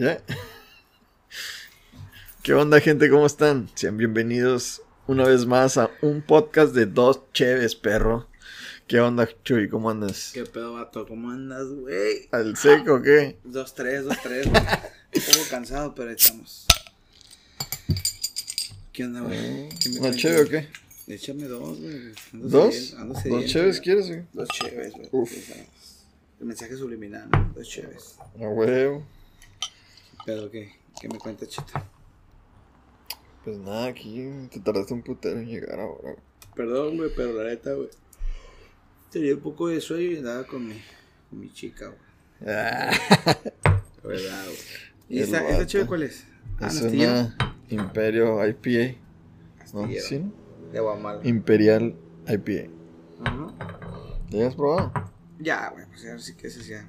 ¿Ya? ¿Qué onda, gente? ¿Cómo están? Sean bienvenidos una vez más a un podcast de dos cheves, perro. ¿Qué onda, Chuy? ¿Cómo andas? ¿Qué pedo, vato? ¿Cómo andas, güey? ¿Al seco o qué? Dos, tres, dos, tres, güey. Un poco cansado, pero estamos. ¿Qué onda, güey? ¿Qué me ¿Una cheve o qué? Échame dos, güey. ¿Dos? ¿Dos sediento, cheves güey. quieres, güey? Dos cheves, güey. Uf. El mensaje subliminal, ¿no? Dos cheves. A huevo. ¿Pero qué? ¿Qué me cuenta, chita? Pues nada, aquí te tardaste un putero en llegar ahora. Perdón, güey, pero la neta, güey. Tenía un poco de sueño y andaba con mi, con mi chica, güey. Ah, La verdad, güey. ¿Y esta, esta cuál es? Ah, es Nastillero. una Imperio IPA. ¿No? Astillero. ¿Sí? no? De Guamala. Imperial IPA. Ajá. ¿Ya has probado? Ya, güey, pues ya sí que eso ya.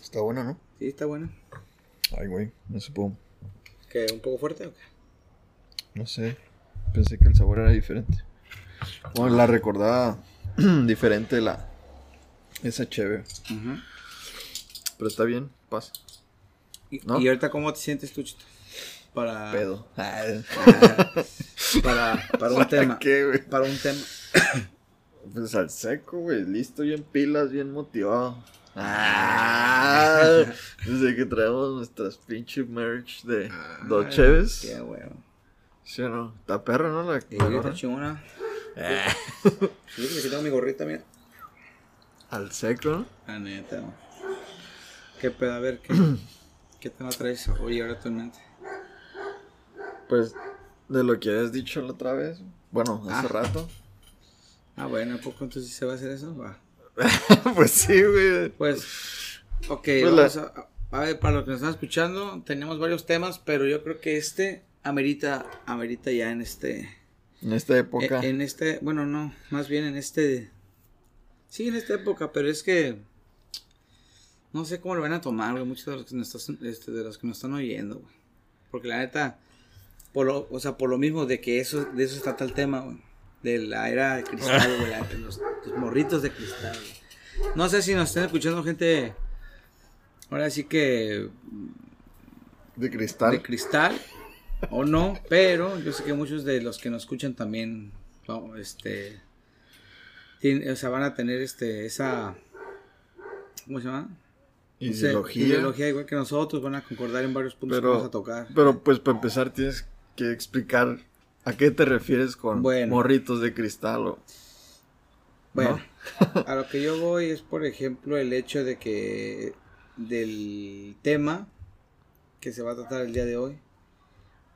Está bueno, ¿no? Sí, está bueno. Ay, güey, no supo. ¿Que un poco fuerte o qué? No sé. Pensé que el sabor era diferente. Bueno, la recordaba diferente la. Esa chévere. Pero está bien, pasa. ¿Y, ¿No? y ahorita cómo te sientes tú, Chito? Para, Pedo. para, para un tema. ¿Qué, güey? Para un tema. Pues al seco, güey. Listo, bien pilas, bien motivado. Ah, desde que traemos nuestras pinche merch de dos Ay, cheves. Qué huevo. ¿Sí o no? Está perra, ¿no? La, gorra. chingona. Eh, Sí, que aquí tengo mi gorrita, mira. al seco, ¿no? La neta. güey. ¿Qué pedo? A ver, ¿qué, qué tema traes hoy ahora tu mente? Pues de lo que habías dicho la otra vez. Bueno, hace Ah. rato. Ah, bueno, ¿a poco entonces se va a hacer eso? Va. pues sí, güey. Pues, ok, Pues vamos la- a, a ver, para los que nos están escuchando, tenemos varios temas, pero yo creo que este amerita, amerita ya en este, En esta época. en, en este, bueno, no, más bien en este, sí, en esta época, pero es que, no sé cómo lo van a tomar, güey, muchos de los que nos, están- este, de los que nos están oyendo, güey, porque la neta, por lo, o sea, por lo mismo de que eso, de eso trata el tema, güey, de la era de cristal, güey, la- los, los morritos de cristal, güey. No sé si nos están escuchando gente, ahora sí que de cristal. de cristal o no, pero yo sé que muchos de los que nos escuchan también, este, tienen- o sea, van a tener este, esa, ¿cómo se llama? No sé, Ideología. ideología igual que nosotros, van a concordar en varios puntos que Pero, vamos a tocar. pero pues para empezar tienes que explicar a qué te refieres con Bueno. morritos de cristal o... Bueno, a lo que yo voy es, por ejemplo, el hecho de que del tema que se va a tratar el día de hoy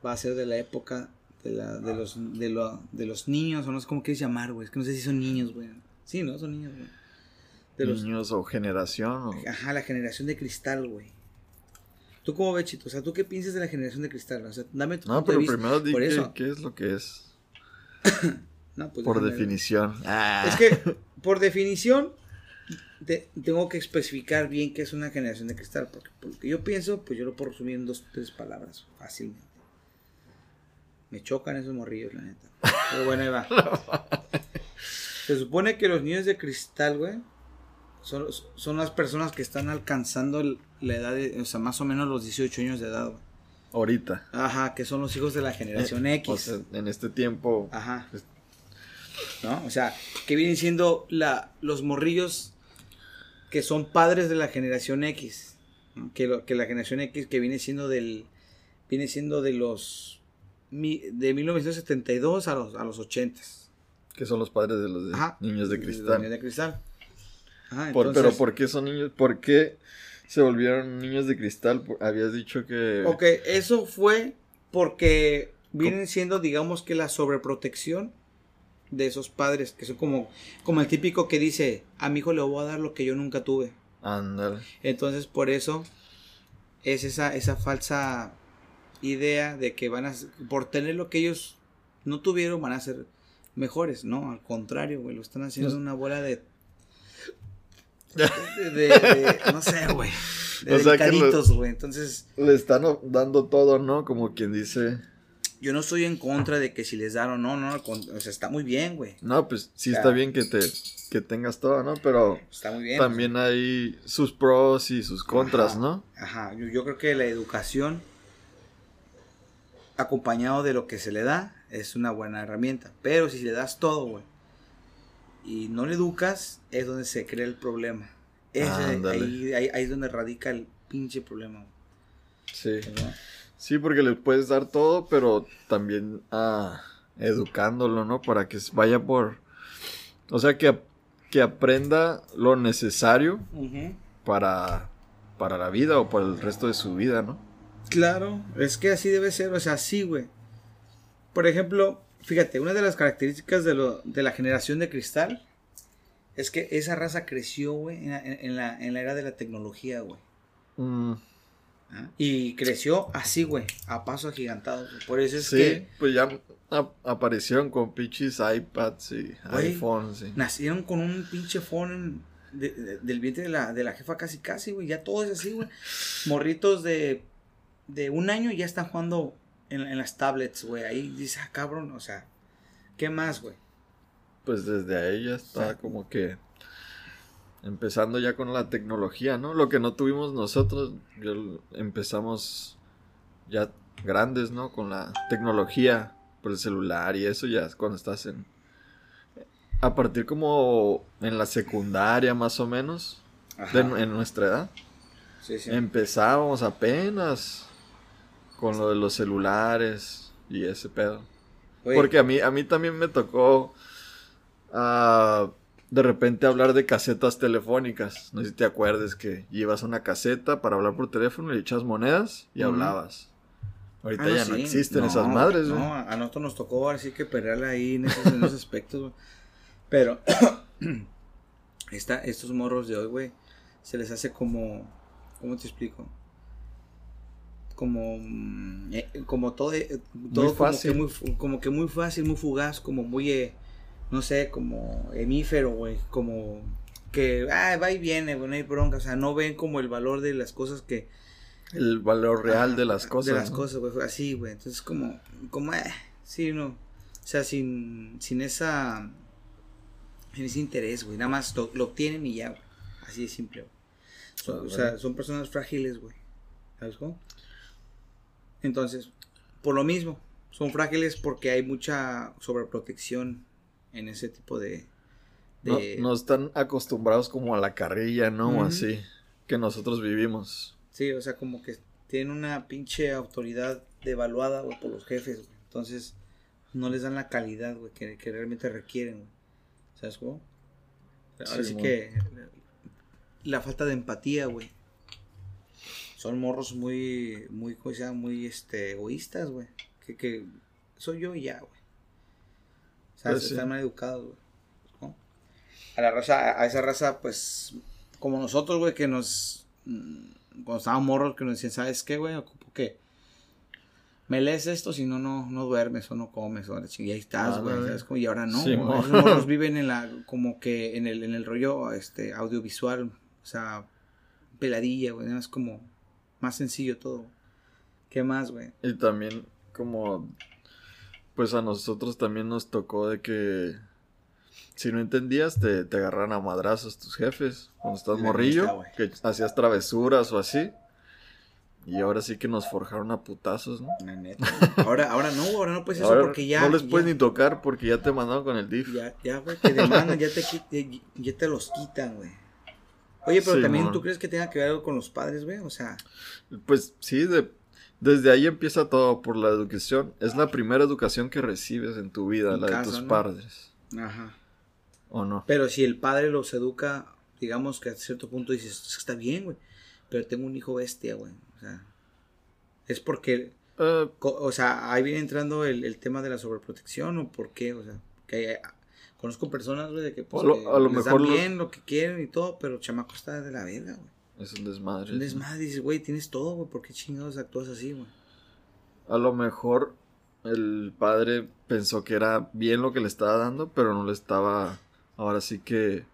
va a ser de la época de, la, de, los, de, lo- de los niños, o no sé cómo quieres llamar, güey. Es que no sé si son niños, güey. Sí, ¿no? Son niños, güey. De los, niños o generación o... Ajá, la generación de cristal, güey. ¿Tú cómo ves, Chito? O sea, ¿tú qué piensas de la generación de cristal? O sea, dame tu No, punto de pero vista. primero di qué, qué es lo que es. No, pues Por déjame- definición. Ah. Es que, por definición, te- tengo que especificar bien qué es una generación de cristal. Porque, porque yo pienso, pues yo lo puedo resumir en dos, tres palabras, fácilmente. Me chocan esos morrillos, la neta. Pero bueno, ahí va. Se supone que los niños de cristal, güey, son, son las personas que están alcanzando la edad de, o sea, más o menos los 18 años de edad, güey. Ahorita. Ajá, que son los hijos de la generación Eh, X. O sea, en este tiempo. Ajá. ¿No? O sea, que vienen siendo la, los morrillos que son padres de la generación X. ¿no? Que, lo- que la generación X que viene siendo del. Viene siendo de los. De 1972 a los, a los 80. Que son los padres de los de Ajá. niños de cristal. niños de cristal. Ajá, Por- entonces- pero ¿por qué son niños? ¿Por qué se volvieron niños de cristal? Habías dicho que... Ok, eso fue porque vienen siendo, digamos que la sobreprotección de esos padres, que son como, como el típico que dice, a mi hijo le voy a dar lo que yo nunca tuve. Ándale. Entonces, por eso es esa, esa falsa idea de que van a, por tener lo que ellos no tuvieron, van a ser mejores. No, al contrario, güey, lo están haciendo una bola de... de, de- de- no sé, güey. De O sea güey. Entonces... Le están dando todo, ¿no? Como quien dice... yo no estoy en contra de que si les dan o no, no, o sea, está muy bien, güey. No, pues sí está bien que te que tengas todo, ¿no? Pero está muy bien. También hay sus pros y sus contras, ¿no? Ajá, yo, yo, creo que la educación acompañado de lo que se le da es una buena herramienta, pero si le das todo, güey, y no le educas, es donde se crea el problema. ahí, ahí, es donde radica el pinche problema. Sí. Sí, porque le puedes dar todo, pero también ah, educándolo, ¿no? Para que vaya por... O sea, que, que aprenda lo necesario para, para la vida o para el resto de su vida, ¿no? Claro, es que así debe ser, o sea, sí, güey. Por ejemplo, fíjate, una de las características de, lo, de la generación de cristal es que esa raza creció, güey, en, la, en la era de la tecnología, güey. Mm. Y creció así, güey, a paso agigantado. Por eso es sí, pues ya aparecieron con pinches iPads y iPhones. Nacieron con un pinche phone del vientre de la, de la jefa casi casi, güey. Ya todo es así, güey. Morritos de, de un año ya están jugando en, en las tablets, güey. Ahí dice, ah, cabrón, o sea, ¿qué más, güey? Pues desde ahí ya está como que empezando ya con la tecnología, ¿no? Lo que no tuvimos nosotros, empezamos ya grandes, ¿no? Con la tecnología por el celular y eso ya cuando estás en... A partir como en la secundaria más o menos, en nuestra edad. Sí, sí. Empezábamos apenas con lo de los celulares y ese pedo. Porque a mí, a mí también me tocó... Uh, de repente hablar de casetas telefónicas. No sé si te acuerdes que llevas una caseta para hablar por teléfono, le echas monedas y hablaba. hablabas. Ahorita ah, ya no existen esas madres, No, a nosotros nos tocó así que pelearla ahí en esos, en esos aspectos, Pero esta, estos morros de hoy, güey, se les hace como, ¿cómo te explico? Como, mm, eh, como todo, eh, todo como, que muy, como que muy fácil, muy fugaz, como muy... Eh, no sé, como hemífero, güey, como que, ah, va y viene, güey, no hay bronca, o sea, no ven como el valor de las cosas que... El valor real de las cosas. De las cosas, güey, así, güey, entonces como, como, eh, sí, no, o sea, sin, sin esa, sin ese interés, güey, nada más lo, obtienen y ya, güey, así de simple, güey. o sea, son personas frágiles, güey, ¿sabes cómo? Entonces, por lo mismo, son frágiles porque hay mucha sobreprotección en ese tipo de... No, están acostumbrados como a la carrilla, ¿no? Así que nosotros vivimos. Sí, o sea, como que tienen una pinche autoridad devaluada, güey, por los jefes, güey. Entonces, no les dan la calidad, güey, que, realmente requieren, güey. ¿Sabes cómo? Ahora sí, que la falta de empatía, güey. Son morros muy, muy, sea, muy, este, egoístas, güey. Que, que soy yo y ya, güey. Pues están mal educados, güey. A la raza, a esa raza, pues, como nosotros, güey, que nos. Mm, cuando estábamos morros, que nos decían, ¿sabes qué, güey? Ocupo que. Me lees esto, si no, no, no duermes o no comes, o y ahí estás, güey, ¿sabes? Y ahora no, sí, Los morros viven en la, como que en el, en el rollo, este, audiovisual, o sea, peladilla, güey, es como más sencillo todo. ¿Qué más, güey? Y también como pues a nosotros también nos tocó de que si no entendías te, te agarran a madrazos tus jefes cuando estás morrillo, que hacías travesuras o así. Y ahora sí que nos forjaron a putazos, ¿no? Ahora, ahora no, ahora no puedes eso porque ya. No les puedes ni tocar porque ya te mandaron con el DIF. Ya, ya, güey, te demandan, ya te, ya te los quitan, güey. Oye, pero también tú crees que tenga que ver algo con los padres, güey, o sea. Pues sí, de, desde ahí empieza todo por la educación. Es la primera educación que recibes en tu vida, la de tus padres. Ajá. ¿O no? Pero si el padre los educa, digamos que a cierto punto dices, está bien, güey. Pero tengo un hijo bestia, güey. O sea, es porque... Eh, o sea, ahí viene entrando el, tema de la sobreprotección o por qué, o sea, que conozco personas, güey, de que pues, a lo, mejor bien lo que quieren y todo, pero chamaco está de la verga, güey. Es un desmadre. Un desmadre, dices, güey, tienes todo, güey, ¿por qué chingados actúas así, güey? A lo mejor el padre pensó que era bien lo que le estaba dando, pero no le estaba, ahora sí que,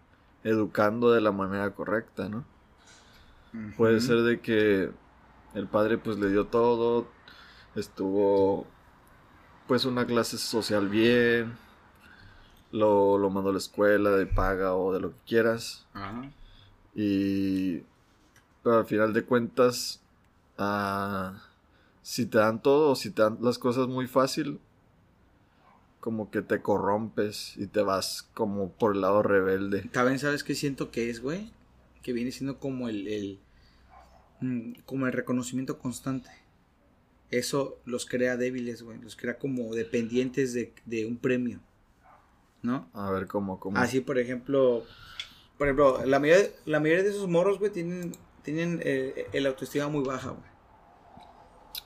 educando de la manera correcta, ¿no? Puede ser de que el padre pues le dio todo, estuvo pues una clase social bien, lo, lo mando a la escuela de paga o de lo que quieras. Ajá. Y. Pero al final de cuentas. ah, si te dan todo si te dan las cosas muy fácil. Como que te corrompes y te vas como por el lado rebelde. También sabes qué siento que es, güey. Que viene siendo como el, el mm, como el reconocimiento constante. Eso los crea débiles, güey. Los crea como dependientes de, de un premio. ¿No? A ver cómo, cómo. Así, por ejemplo, por ejemplo, la mayoría, la mayoría de esos morros, güey, tienen, tienen eh, el autoestima muy baja, güey.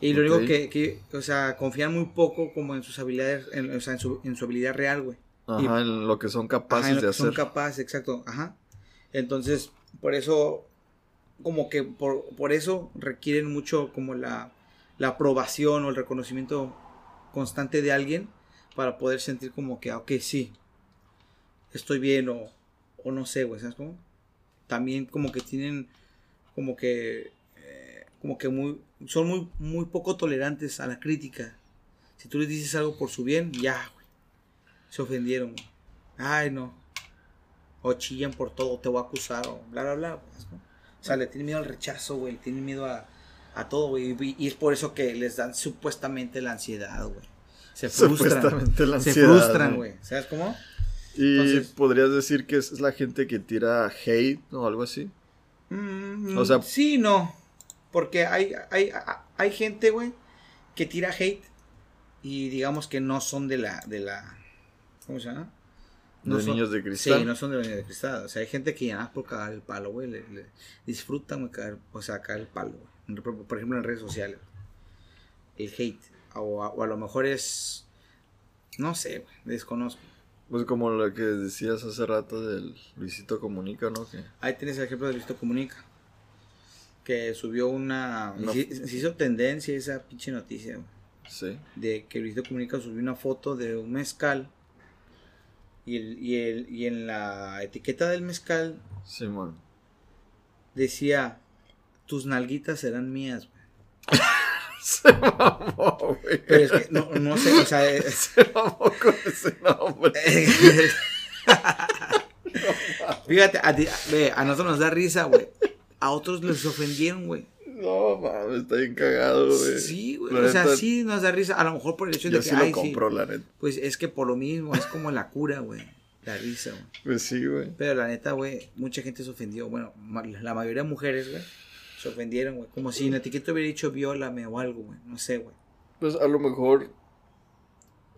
Y lo único Ok. que, que, o sea, confían muy poco como en sus habilidades, en, o sea, en su, en su habilidad real, güey. Ajá, en lo que son capaces Ajá, en lo de que hacer. son capaces, exacto, ajá. Entonces, por eso, como que por, por eso requieren mucho como la, la aprobación o el reconocimiento constante de alguien para poder sentir como que, ah, ok, sí, estoy bien o, o no sé, güey, ¿sabes cómo? También como que tienen, como que, eh, como que muy, son muy, muy poco tolerantes a la crítica. Si tú les dices algo por su bien, ya, güey, se ofendieron, güey. Ay, no. O chillan por todo, te voy a acusar, o bla, bla, bla. ¿sabes cómo? O sea, le tienen miedo al rechazo, güey, tienen miedo a, a todo, güey. Y, y es por eso que les dan supuestamente la ansiedad, güey. Se frustran. Supuestamente la Se ansiedad, frustran, ¿no? güey. ¿Sabes cómo? Y Entonces- podrías decir que es la gente que tira hate o algo así. Mm, O sea- sí, no. Porque hay, hay, hay gente, güey, que tira hate y digamos que no son de la, de la, ¿cómo se llama? No de son- niños de cristal. Sí, no son de los niños de cristal. O sea, hay gente que ya nada por cagar el palo, güey, le, le disfrutan, güey, cagar, o sea, cagar el palo, güey. Por, por ejemplo, en redes sociales. El hate. O, a- o a lo mejor es, no sé, güey, desconozco. Pues como lo que decías hace rato del Luisito Comunica, ¿no? Que Ahí tienes el ejemplo de Luisito Comunica. Que subió una. Se hizo tendencia esa pinche noticia. güey, sí. De que Luisito Comunica subió una foto de un mezcal. Y, el, y, el, y en la etiqueta del mezcal Simón. decía: Tus nalguitas serán mías, güey. Se mamó, güey. Pero es que no, no sé, o sea. es- Se mamó con ese nombre. Fíjate, a, ti- ve, a nosotros nos da risa, güey. A otros les ofendieron, güey. No, mames, está bien cagado, güey. Sí, güey. O sea, sí nos da risa. A lo mejor por el hecho Yo de que. sí ay, lo compro, la neta. Pues es que por lo mismo, es como la cura, güey. La risa, güey. Pues sí, güey. Pero la neta, güey, mucha gente se ofendió. Bueno, la mayoría de mujeres, güey, se ofendieron, güey. Como si en la etiqueta hubiera dicho viólame o algo, güey. No sé, güey. Pues a lo mejor.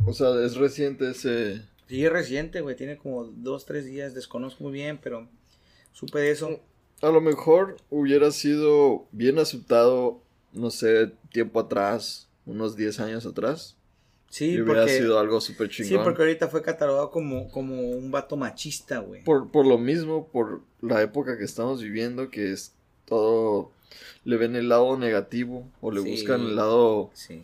O sea, es reciente ese. Sí, es reciente, güey. Tiene como dos, tres días. Desconozco muy bien, pero supe de eso. A lo mejor hubiera sido bien aceptado, no sé, tiempo atrás, unos 10 años atrás. Sí, y hubiera porque. sido algo súper chingón. Sí, porque ahorita fue catalogado como, como un vato machista, güey. por, por lo mismo, por la época que estamos viviendo, que es todo. Le ven el lado negativo o le Sí. buscan el lado Sí.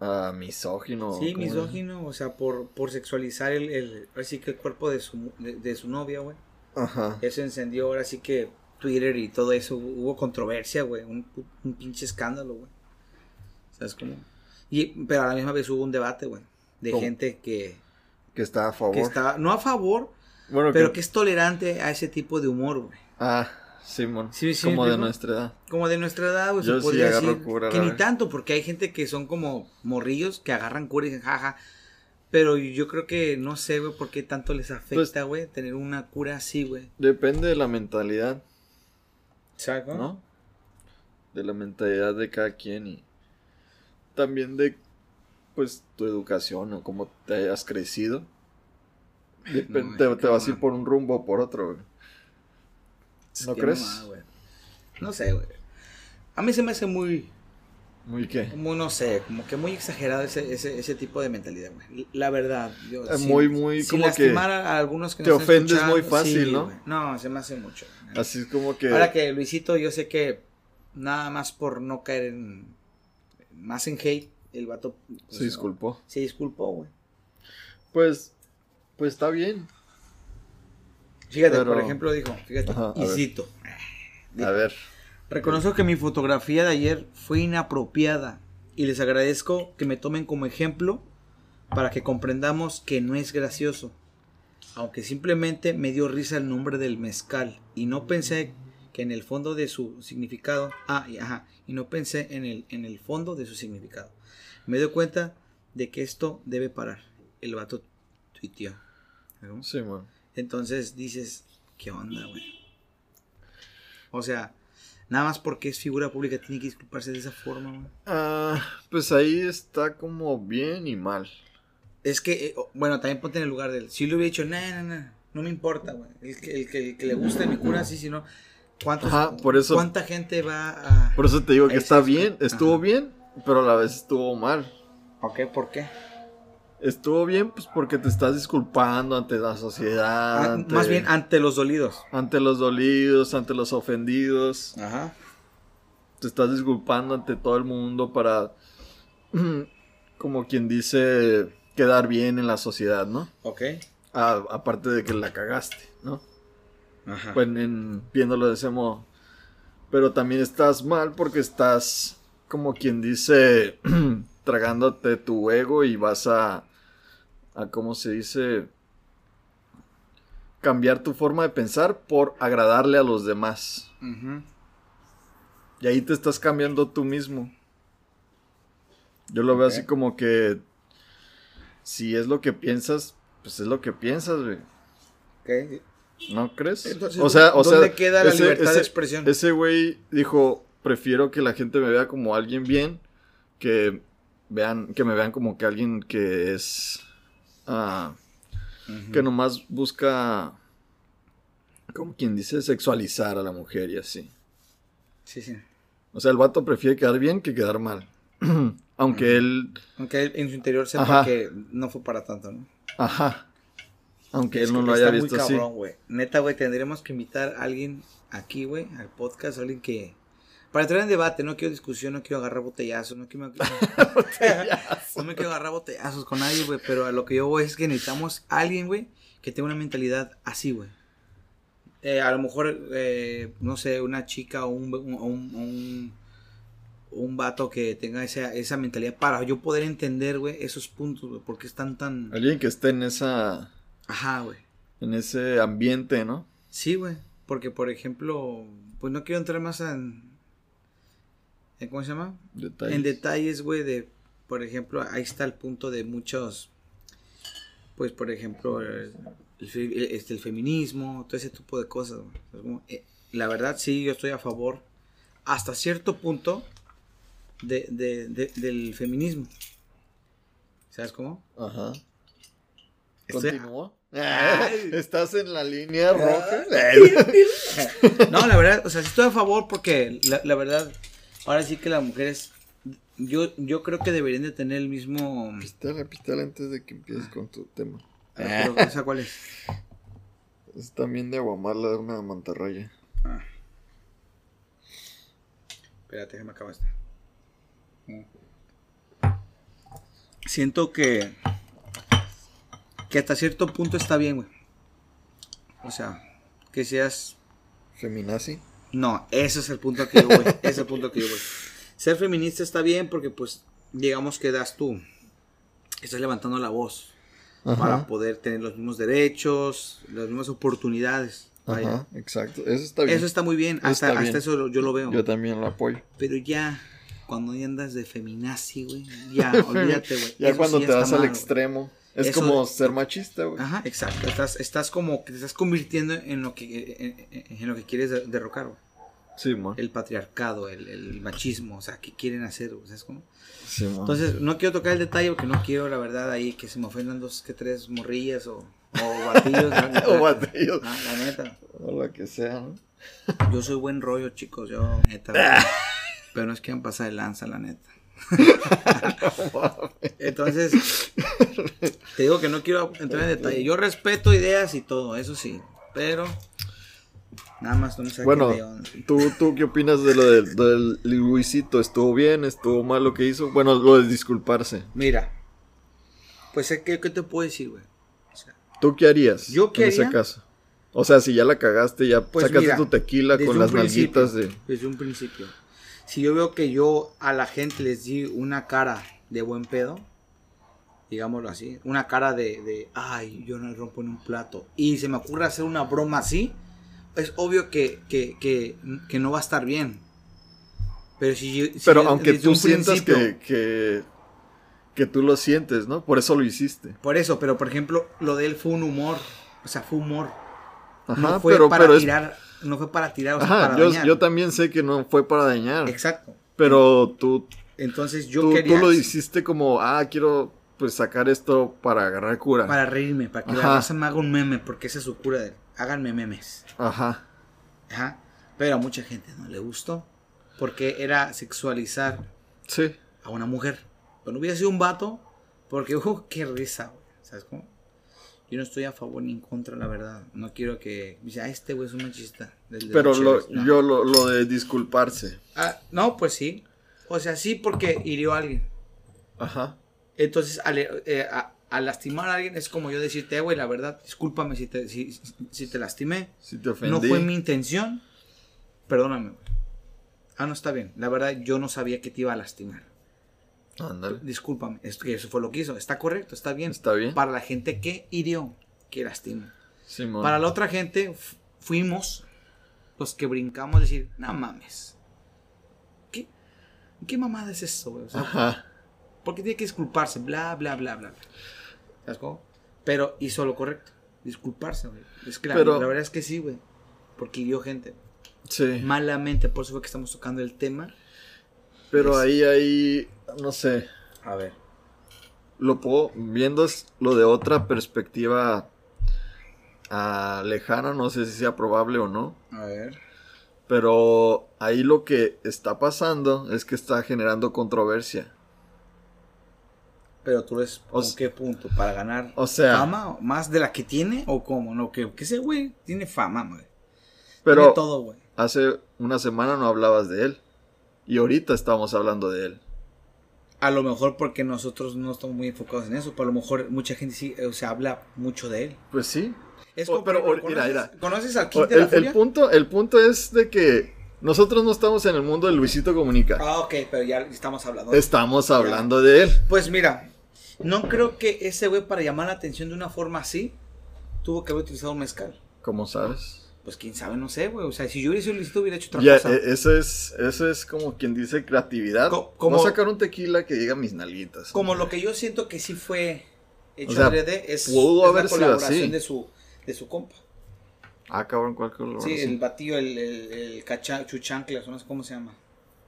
ah, misógino. Sí, misógino, o sea, por, por sexualizar el, el, así que el cuerpo de su, de, de su novia, güey. Ajá. Eso encendió ahora sí que Twitter y todo eso, hubo controversia, güey, un, un pinche escándalo, güey. ¿Sabes cómo? Y, pero a la misma vez hubo un debate, güey, de ¿Cómo? gente que, Que está a favor. que está, no a favor, Bueno, pero que es tolerante a ese tipo de humor, güey. Ah, Simón. Sí, sí, como de nuestra edad. Como de nuestra edad, güey, Yo se sí podría agarro decir cura, que ni tanto, porque hay gente que son como morrillos que agarran cura y dicen, jaja. Pero yo creo que no sé, güey, por qué tanto les Pues afecta, güey, tener una cura así, güey. Depende de la mentalidad, cómo? ¿no? De la mentalidad de cada quien y también de, pues, tu educación o cómo te hayas crecido. Dep- No, te, te vas a ir por un rumbo o por otro, güey. ¿No Qué crees? No sé, güey. A mí se me hace muy, Muy qué. no sé, como que muy exagerado ese, ese, ese tipo de mentalidad, güey. La verdad, yo. Eh, muy, muy, sin como que lastimar a, a algunos que te nos ofendes muy fácil, sí, ¿no? güey. No, se me hace mucho. güey. Así es como que... Ahora que Luisito, yo sé que nada más por no caer en. Más en hate, el vato. pues, Se disculpó. Se disculpó, güey. Pues, pues está bien. Fíjate, Pero- por ejemplo, dijo, fíjate, Ajá, a y ver. cito. A ver. Reconozco que mi fotografía de ayer fue inapropiada y les agradezco que me tomen como ejemplo para que comprendamos que no es gracioso, aunque simplemente me dio risa el nombre del mezcal y no pensé que en el fondo de su significado, ah, y, ajá, y no pensé en el, en el fondo de su significado. Me doy cuenta de que esto debe parar. El vato tuiteó. ¿no? Sí, man. Entonces dices, ¿qué onda, güey? O sea, nada más porque es figura pública tiene que disculparse de esa forma, güey. Ah, pues ahí está como bien y mal. Es que, eh, bueno, también ponte en el lugar de él. Si le hubiera dicho, no, no, no, no me importa, güey. El que, el que, el que le guste mi cura, sí, si no. ¿cuántos- Ajá, por eso- ¿Cuánta gente va a.? Por eso te digo que está está. bien, estuvo Ajá. bien, pero a la vez estuvo mal. Ok, ¿por qué? Estuvo bien, pues porque te estás disculpando ante la sociedad, Ah, ante, Más bien ante los dolidos. ante los dolidos, ante los ofendidos. Ajá. Te estás disculpando ante todo el mundo para, como quien dice, quedar bien en la sociedad, ¿no? Ok. A- aparte de que la cagaste, ¿no? Ajá. Pues en, viéndolo de ese modo. Pero también estás mal porque estás, como quien dice, tragándote tu ego y vas a, a ¿cómo se dice? Cambiar tu forma de pensar por agradarle a los demás. Y ahí te estás cambiando tú mismo. Yo lo veo así como que si es lo que piensas, pues es lo que piensas, güey. Ok. ¿No crees? Entonces, o sea, o ¿dónde sea, queda la libertad de expresión? Ese güey dijo, prefiero que la gente me vea como alguien bien, que vean, que me vean como que alguien que es, Ujú. que nomás busca, como quien dice, sexualizar a la mujer y así. Sí, sí. O sea, el vato prefiere quedar bien que quedar mal. Aunque él, Aunque él en su interior sepa que no fue para tanto, ¿no? ajá, aunque Es él no lo haya está muy visto así. Neta, güey, tendremos que invitar a alguien aquí, güey, al podcast, alguien que... Para entrar en debate, no quiero discusión, no quiero agarrar botellazos, no quiero... no me quiero agarrar botellazos con nadie, güey, pero a lo que yo voy es que necesitamos a alguien, güey, que tenga una mentalidad así, güey. Eh, a lo mejor, eh, no sé, una chica o un, un, un, un, un vato que tenga esa, esa mentalidad para yo poder entender, güey, esos puntos, güey, porque están tan... Alguien que esté en esa, Ajá, güey. en ese ambiente, ¿no? Sí, güey. Porque, por ejemplo, pues no quiero entrar más en. En ¿Cómo se llama? Detalles. En detalles, güey, de. Por ejemplo, ahí está el punto de muchos. Pues, por ejemplo, el, el fe- el- este, el feminismo, todo ese tipo de cosas, güey. Es como, eh, la verdad, sí, yo estoy a favor, hasta cierto punto, de, de- de- del feminismo. ¿Sabes cómo? Ajá. Continúa. Ay. Estás en la línea roja. No, la verdad, o sea, sí estoy a favor porque la, la verdad, ahora sí que las mujeres, yo, yo creo que deberían de tener el mismo... Pistola, pistola antes de que empieces con tu tema. Pero, ¿esa cuál es? Es también de Aguamala, de una mantarraya. Espérate, déjame acabar esta. Siento que... Que hasta cierto punto está bien, güey. O sea, que seas... Feminazi. No, ese es el punto que yo voy. ese es el punto que yo voy. Ser feminista está bien porque, pues, digamos que das tú. Estás levantando la voz para poder tener los mismos derechos, las mismas oportunidades. Ajá, exacto. Eso está bien. Eso está muy bien. Eso Hasta, está hasta bien. eso yo lo veo. Yo también lo apoyo. Pero ya, cuando ya andas de feminazi, güey, ya, olvídate, güey. Ya Eso cuando sí te vas al mal, extremo. Es Eso- como ser machista, güey. Ajá, exacto. Estás, estás como que te estás convirtiendo en lo que, en, en- en lo que quieres de- derrocar, güey. Sí. El patriarcado, el, el machismo, o sea, ¿qué quieren hacer? ¿Sabes cómo? Sí, man. Entonces, no quiero tocar el detalle porque no quiero, la verdad, ahí que se me ofendan dos que tres morrillas o, o batillos. la o batillos. Ah, la neta. O lo que sea, ¿no? Yo soy buen rollo, chicos. Yo, neta. Pero no es que han pasado de lanza, la neta. Entonces, te digo que no quiero entrar en detalle. Yo respeto ideas y todo, eso sí. Pero, nada más no me saquen Bueno, de onda. ¿tú, ¿tú qué opinas de lo del, del Luisito? ¿Estuvo bien? ¿Estuvo mal lo que hizo? Bueno, lo de disculparse. Mira, pues, ¿qué, qué te puedo decir, güey? O sea, ¿Tú qué harías ¿Yo qué en ese haría? caso? O sea, si ya la cagaste, ya Pues sacaste mira, tu tequila con un las nalguitas de... Desde un principio. Si yo veo que yo a la gente les di una cara de buen pedo, digámoslo así, una cara de, de, ay, yo no rompo en un plato, y se me ocurre hacer una broma así, es obvio que, que, que, que no va a estar bien. Pero si, Pero aunque tú sientas que, que, que tú lo sientes, ¿no? Por eso lo hiciste. Por eso, pero por ejemplo, lo de él fue un humor, o sea, fue humor. Ajá, no fue pero, para pero es- tirar, no fue para tirar, o sea, Ajá, para yo, dañar. yo también sé que no fue para dañar. Exacto. Pero tú, Entonces yo tú, quería tú lo hiciste como, ah, quiero pues sacar esto para agarrar cura. para reírme, para que la Ajá. raza me haga un meme, porque esa es su cura de él. Háganme memes. Ajá. Ajá. Pero a mucha gente no le gustó. Porque era sexualizar Sí. a una mujer. Pero no hubiera sido un vato. Porque, uh, qué risa, güey. ¿Sabes cómo? Yo no estoy a favor ni en contra, la verdad. No quiero que. Dice, ah, este güey es un machista. del Pero lo, cheves". No. yo lo, lo de disculparse. Ah, no, pues sí. O sea, sí, porque hirió a alguien. Ajá. Entonces, al, eh, a, al lastimar a alguien es como yo decirte, "Eh, güey, la verdad, discúlpame si te, si, si te lastimé. Si te ofendí. No fue mi intención. Perdóname, güey. Ah, no está bien. La verdad, yo no sabía que te iba a lastimar. Ándale. Discúlpame. Eso fue lo que hizo. Está correcto, está bien. Está bien. Para la gente que hirió, que lastimó. Simón. Para la otra gente, fuimos los que brincamos a decir, no mames. ¿Qué, qué mamada es eso, güey? O sea, Ajá. Porque tiene que disculparse, bla, bla, bla, bla. bla. ¿Sabes cómo? Pero hizo lo correcto. Disculparse, güey. Es que la, Pero- la verdad es que sí, güey. Porque hirió gente. Sí. Malamente, por eso fue que estamos tocando el tema. Pero ahí, ahí, no sé. A ver. Lo puedo, viendo lo de otra perspectiva ah, lejana, no sé si sea probable o no. A ver. Pero ahí lo que está pasando es que está generando controversia. Pero tú ves, O ¿con s- qué punto? ¿Para ganar O sea, fama? ¿Más de la que tiene? ¿O cómo? No, que, que ese güey tiene fama, güey. pero Tiene todo, güey. hace una semana no hablabas de él. Y ahorita estamos hablando de él. A lo mejor porque nosotros no estamos muy enfocados en eso, pero a lo mejor mucha gente sí, o sea, habla mucho de él. Pues sí. Es pero, ejemplo, mira, ¿conoces, mira. ¿Conoces al O- de El, la el Furia? punto, el punto es de que nosotros no estamos en el mundo de Luisito Comunica. Ah, ok, pero ya estamos hablando. Estamos hablando de él. Pues mira, no creo que ese güey para llamar la atención de una forma así tuvo que haber utilizado un mezcal. ¿Cómo sabes? Pues quién sabe, no sé, güey. O sea, si yo hubiera sido Luisito, hubiera hecho otra Ya, cosa. e- eso es, eso es como quien dice creatividad. Co- como- No sacar un tequila que diga mis nalguitas. Como lo que yo siento que sí fue hecho O sea, adrede es, pudo es haber la sido colaboración así. de su, de su compa. Ah, cabrón, ¿cuál color? Sí, el batío, el, el, el cacha, chuchanclas, no sé cómo se llama.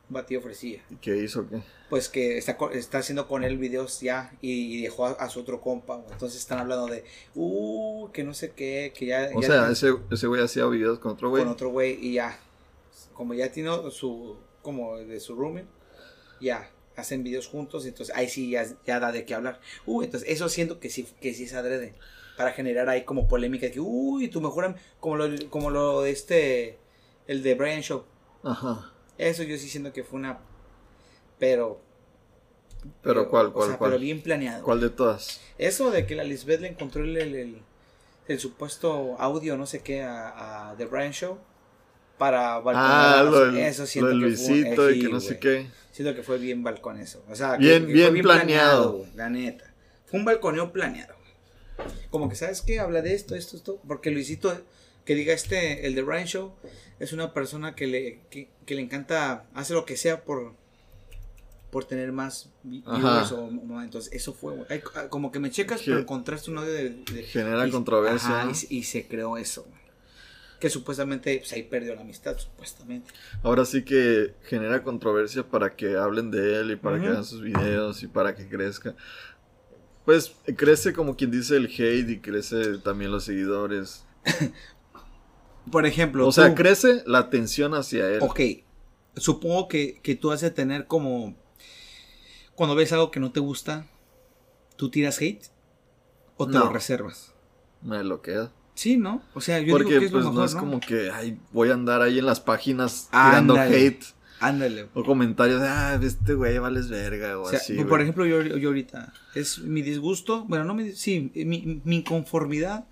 Batío fresilla. ¿Qué hizo? ¿Qué? Pues que está, está haciendo con él videos ya y, y dejó a, a su otro compa. Entonces están hablando de, uh, que no sé qué, que ya. O ya- sea, ese, ese güey hacía videos con otro güey. con otro güey y ya. Como ya tiene su, como de su rooming, ya hacen videos juntos, entonces ahí sí ya, ya da de qué hablar. Uh, entonces eso siento que sí, que sí es adrede. Para generar ahí como polémica, que, uy, tu mejor como lo, como lo de este, el de Brian Show. Ajá. Eso yo sí siento que fue una, pero... Pero ¿cuál, o cuál, sea, cuál? Pero bien planeado. ¿Cuál de todas? Eso de que la Lisbeth le encontró el, el, el- supuesto audio, no sé qué, a, a The Brian Show para balconear Ah, lo del, eso lo siento del que fue Luisito y eh, que no sé qué. Siento que fue bien balcón eso. O sea, Bien- que bien fue planeado. güey, la neta. Fue un balconeo planeado. Como que, ¿sabes qué? Habla de esto, esto, esto. Porque Luisito, que diga este, el de Brian Show, es una persona que le, que, que le encanta, hace lo que sea por, por tener más viewers o mo- entonces eso fue güey. Ay, ah, como que me checas Ge- pero encontraste un audio de, de- Genera y- controversia, y, se- y se creó eso güey. que supuestamente pues, ahí perdió la amistad supuestamente Ahora sí que genera controversia para que hablen de él y para que hagan sus videos y para que crezca. Pues crece como quien dice el hate y crece también los seguidores. por ejemplo O sea, tú- crece la atención hacia él. ok supongo que, que tú has de tener como cuando ves algo que no te gusta tú tiras hate o te No. lo reservas Me lo queda. sí no o sea yo Porque digo que es pues lo no mejor es ¿no? como que ay, voy a andar ahí en las páginas tirando hate ándale o comentarios de, ah, este güey vales verga o, O sea, así. por güey. ejemplo, yo, yo ahorita, es mi disgusto, bueno, no mi, sí, mi, mi inconformidad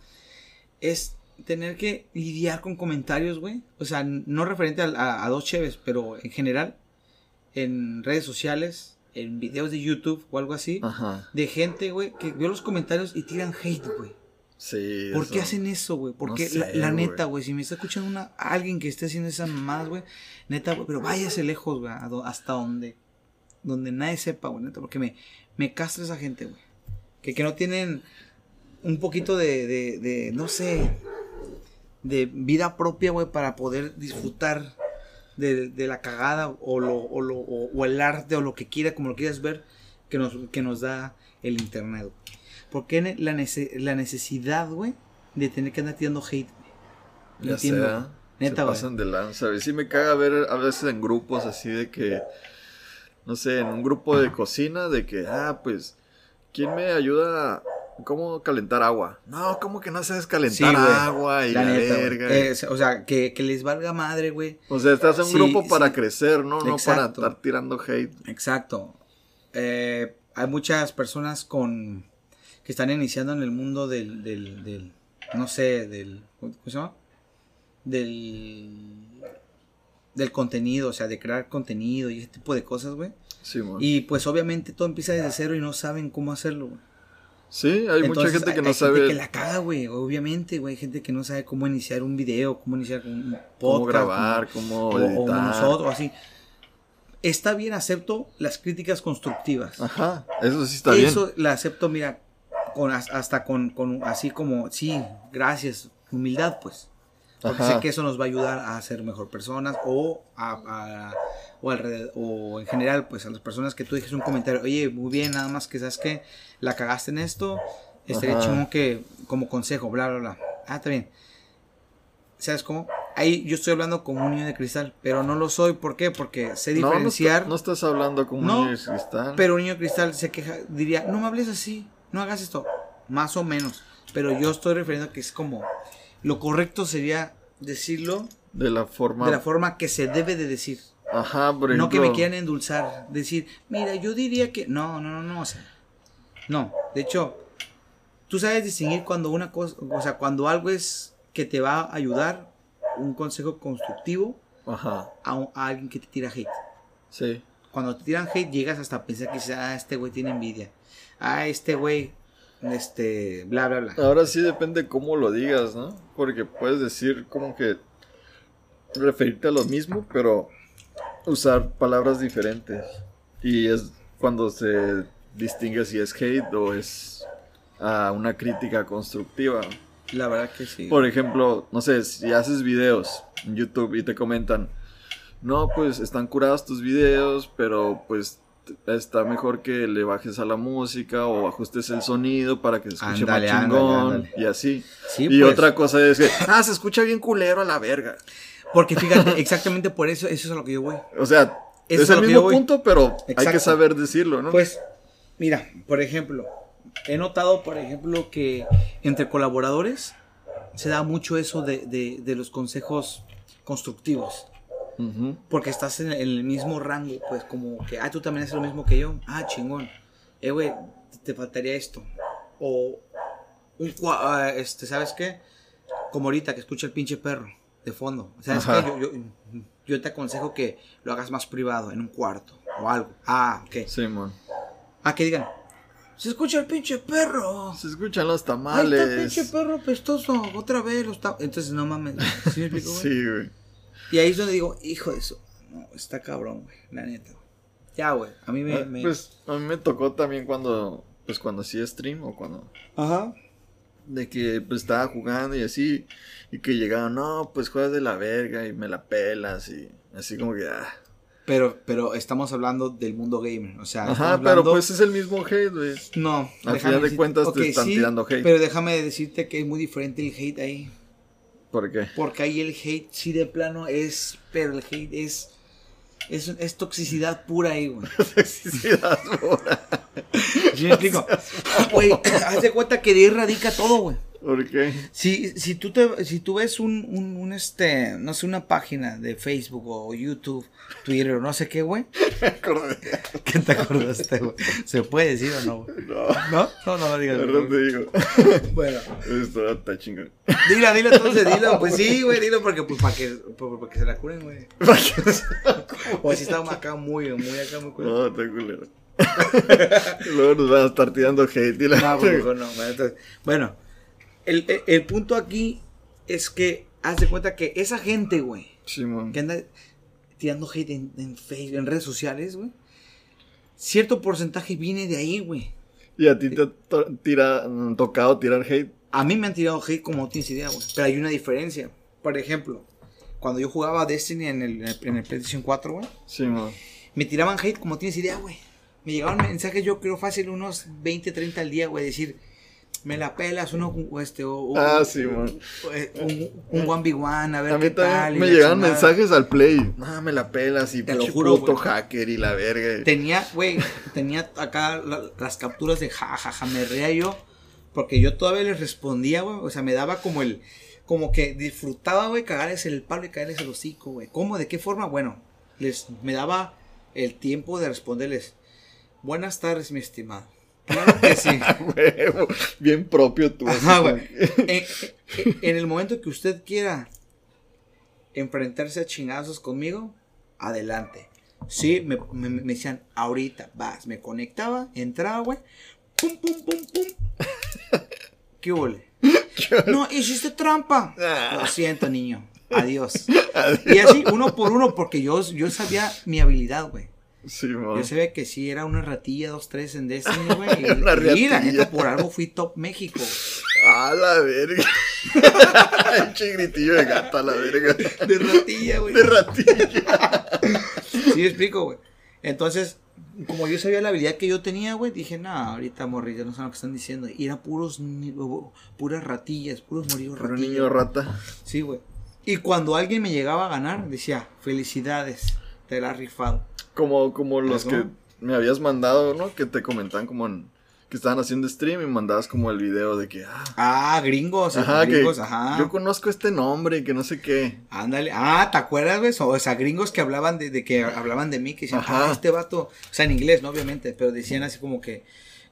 es tener que lidiar con comentarios, güey. O sea, no referente a, a- a dos cheves, pero en general, en redes sociales, en videos de YouTube o algo así, Ajá. de gente, güey, que veo los comentarios y tiran hate, güey. Sí. ¿Por eso. qué hacen eso, güey? Porque No la, sé, la güey. neta, güey, si me está escuchando una, alguien que esté haciendo esas mamadas, güey, neta, güey, pero váyase lejos, güey, hasta donde, donde nadie sepa, güey, neta, porque me, me castra esa gente, güey. Que, que no tienen un poquito de, de, de, no sé, de vida propia, güey, para poder disfrutar de, de la cagada o, lo, o, lo, o, o el arte o lo que quiera, como lo quieras ver, que nos, que nos da el internet. güey. ¿Por qué ne- la, nece- la necesidad, güey, de tener que andar tirando hate? No entiendo, sea. güey. Neta, se pasan de lanza. güey. Sí me caga ver a veces en grupos así de que, no sé, en un grupo de cocina de que, ah, pues, ¿quién me ayuda a cómo calentar agua? No, ¿cómo que no sabes calentar Sí, agua y La la, neta, güey. verga? Eh, o sea, que, que les valga madre, güey. o sea, estás en un sí, grupo para sí. crecer, ¿no? No para estar tirando hate. Exacto. Eh, hay muchas personas con que están iniciando en el mundo del, del, del no sé, del, ¿cómo se llama? Del, del contenido, o sea, de crear contenido y ese tipo de cosas, güey. Sí, man. Y pues obviamente todo empieza desde cero y no saben cómo hacerlo, güey. Sí, hay mucha Entonces, gente que no hay sabe Gente que la caga, güey, obviamente, güey. Hay gente que no sabe cómo iniciar un video, cómo iniciar un podcast. cómo grabar, cómo- cómo o, o editar. nosotros, así. Está bien, acepto las críticas constructivas. Ajá, eso sí está bien. Eso la acepto, mira, con, as- hasta con, con así como, sí, gracias, humildad, pues. Porque Ajá. sé que eso nos va a ayudar a ser mejor personas o a, a- o, alrededor, o en general, pues a las personas que tú dejes un comentario, oye, muy bien, nada más que sabes que la cagaste en esto, estaría chingón que, como consejo, bla, bla, bla. Ah, está bien. ¿Sabes cómo? Ahí yo estoy hablando como un niño de cristal, pero no lo soy. ¿Por qué? Porque sé No, no, diferenciar. está- no estás hablando como No, un niño de cristal. Pero un niño de cristal se queja, diría, no me hables así, no hagas esto, más o menos. Pero yo estoy refiriendo que es como, lo correcto sería decirlo de la forma. de la forma que se debe de decir. Ajá, por ejemplo. No que me quieran endulzar, decir, mira, yo diría que, no, no, no, no, o sea, no. De hecho, tú sabes distinguir cuando una cosa, o sea, cuando algo es que te va a ayudar, un consejo constructivo, Ajá, a, un- a alguien que te tira hate. sí. Cuando te tiran hate llegas hasta a pensar que ah, este güey tiene envidia. Ah, este güey, este, bla, bla, bla. Ahora sí depende cómo lo digas, ¿no? Porque puedes decir como que referirte a lo mismo, pero usar palabras diferentes. Y es cuando se distingue si es hate o es ah, una crítica constructiva. La verdad que sí. Por ejemplo, no sé, si haces videos en YouTube y te comentan, no, pues están curados tus videos, pero pues está mejor que le bajes a la música o ajustes el sonido para que se escuche más chingón y así. Sí, y pues. otra cosa es que, ah, se escucha bien culero a la verga. Porque fíjate, exactamente por eso, eso es a lo que yo voy. O sea, Eso es el mismo punto, pero hay que saber decirlo, ¿no? Pues, mira, por ejemplo, he notado, por ejemplo, que entre colaboradores se da mucho eso de, de- de los consejos constructivos. Porque estás en el mismo rango, pues como que, ah, tú también haces lo mismo que yo. Ah, chingón. Eh, güey, te faltaría esto. O, un, ah, este, ¿sabes qué? Como ahorita que escucha el pinche perro de fondo. ¿Sabes qué? Yo, yo, yo te aconsejo que lo hagas más privado, en un cuarto o algo. Ah, ok. Simón. Ah, que digan, se escucha el pinche perro. Se escuchan los Ahí está el tamales. pinche perro pestoso. Otra vez los ta-". Entonces, no mames. ¿Sí me explico, güey? Sí, güey. Y ahí es donde digo, hijo de eso. No, está cabrón, güey. La neta. Ya, güey. A mí me. Ah, me- Pues a mí me tocó también cuando, pues cuando hacía stream o cuando Ajá. de que pues estaba jugando y así y que llegaban, no, pues juegas de la verga y me la pelas y así como que ah. Pero, pero estamos hablando del mundo gamer. O sea, Ajá, pero pues es el mismo hate, güey. No. Al final de decirte- cuentas te ok, están tirando hate. Pero déjame decirte que es muy diferente el hate ahí. ¿Por qué? Porque ahí el hate, sí, de plano es. Pero el hate es. Es, es toxicidad pura ahí, güey. Toxicidad pura. ¿Sí me explico? Güey, haz de cuenta que de ahí radica todo, güey. ¿Por qué? Si, si, tú te, si tú ves un, un, un, este, no sé, una página de Facebook o YouTube, Twitter o no sé qué, güey. ¿Qué te acordaste, güey? ¿Se puede decir o no, güey? No, ¿No? No, no lo digas. verdad te digo. Bueno, Esto está chingón. dila, dila entonces, dilo. Pues sí, güey, dilo porque, pues, para que, pa- para que se la curen, güey. O si está acá muy, muy acá, muy culero. No, está culero. Luego nos van a estar tirando hate. Y la... No, pues mejor no. Bueno, entonces, bueno, el, el- el punto aquí es que haz de cuenta que esa gente, güey, que anda tirando hate en, en Facebook, en redes sociales, güey, cierto porcentaje viene de ahí, güey. ¿Y a ti te ha to- tira, tocado tirar hate? A mí me han tirado hate como no tienes idea, güey. Pero hay una diferencia. Por ejemplo, cuando yo jugaba Destiny en el, en el PlayStation 4, güey, Simón. me tiraban hate como tienes idea, güey. Me llegaban mensajes, yo creo fácil, unos 20, 30 al día, güey, decir, me la pelas, uno, o este, o, o- Ah, Simón. o, eh, un, un 1v1, a ver A qué mí tal. también y me llegaban mensajes al play. No, me la pelas y Te lo juro, puto güey. hacker y la verga. Tenía, güey, tenía acá la- las capturas de jajaja, me reía yo, porque yo todavía les respondía, güey, o sea, me daba como el, como que disfrutaba, güey, cagarles el palo y cagarles el hocico, güey. ¿Cómo? ¿De qué forma? Bueno, les, me daba el tiempo de responderles, buenas tardes, mi estimado. Claro que sí. Bien propio tú. Ajá, como güey. que- En, el momento que usted quiera enfrentarse a chingazos conmigo, adelante. Sí, me, me- me decían, ahorita, vas. Me conectaba, entraba, güey. Pum, pum, pum, pum. ¿Qué huele? No, hiciste trampa. Ah. Lo siento, niño. Adiós. Y así, uno por uno, porque yo, yo sabía mi habilidad, güey. Yo sabía que sí era una ratilla, dos, tres en Destiny, güey. Y, Una y la neta, por algo fui top México. A la verga. Pinche gritillo de gata, a la verga. De ratilla, güey. De ratilla. Sí, me explico, güey. Entonces, como yo sabía la habilidad que yo tenía, güey, dije, nah, ahorita morrillas no saben lo que están diciendo. Y eran puros, ni- puras ratillas, puros morillos Pero un ratillas. niño rata. Sí, güey. Y cuando alguien me llegaba a ganar, decía, felicidades, te la has rifado. Como, como los que me habías mandado, ¿no? Que te comentaban como en, que estaban haciendo stream y mandabas como el video de que, ah, Ah, gringos, ajá, gringos, que ajá. yo conozco este nombre y que no sé qué. Ándale. Ah, ¿te acuerdas, güey? O sea, gringos que hablaban de, de que hablaban de mí, que decían, Ajá. ah, este vato, o sea, en inglés, ¿no? Obviamente, pero decían así como que,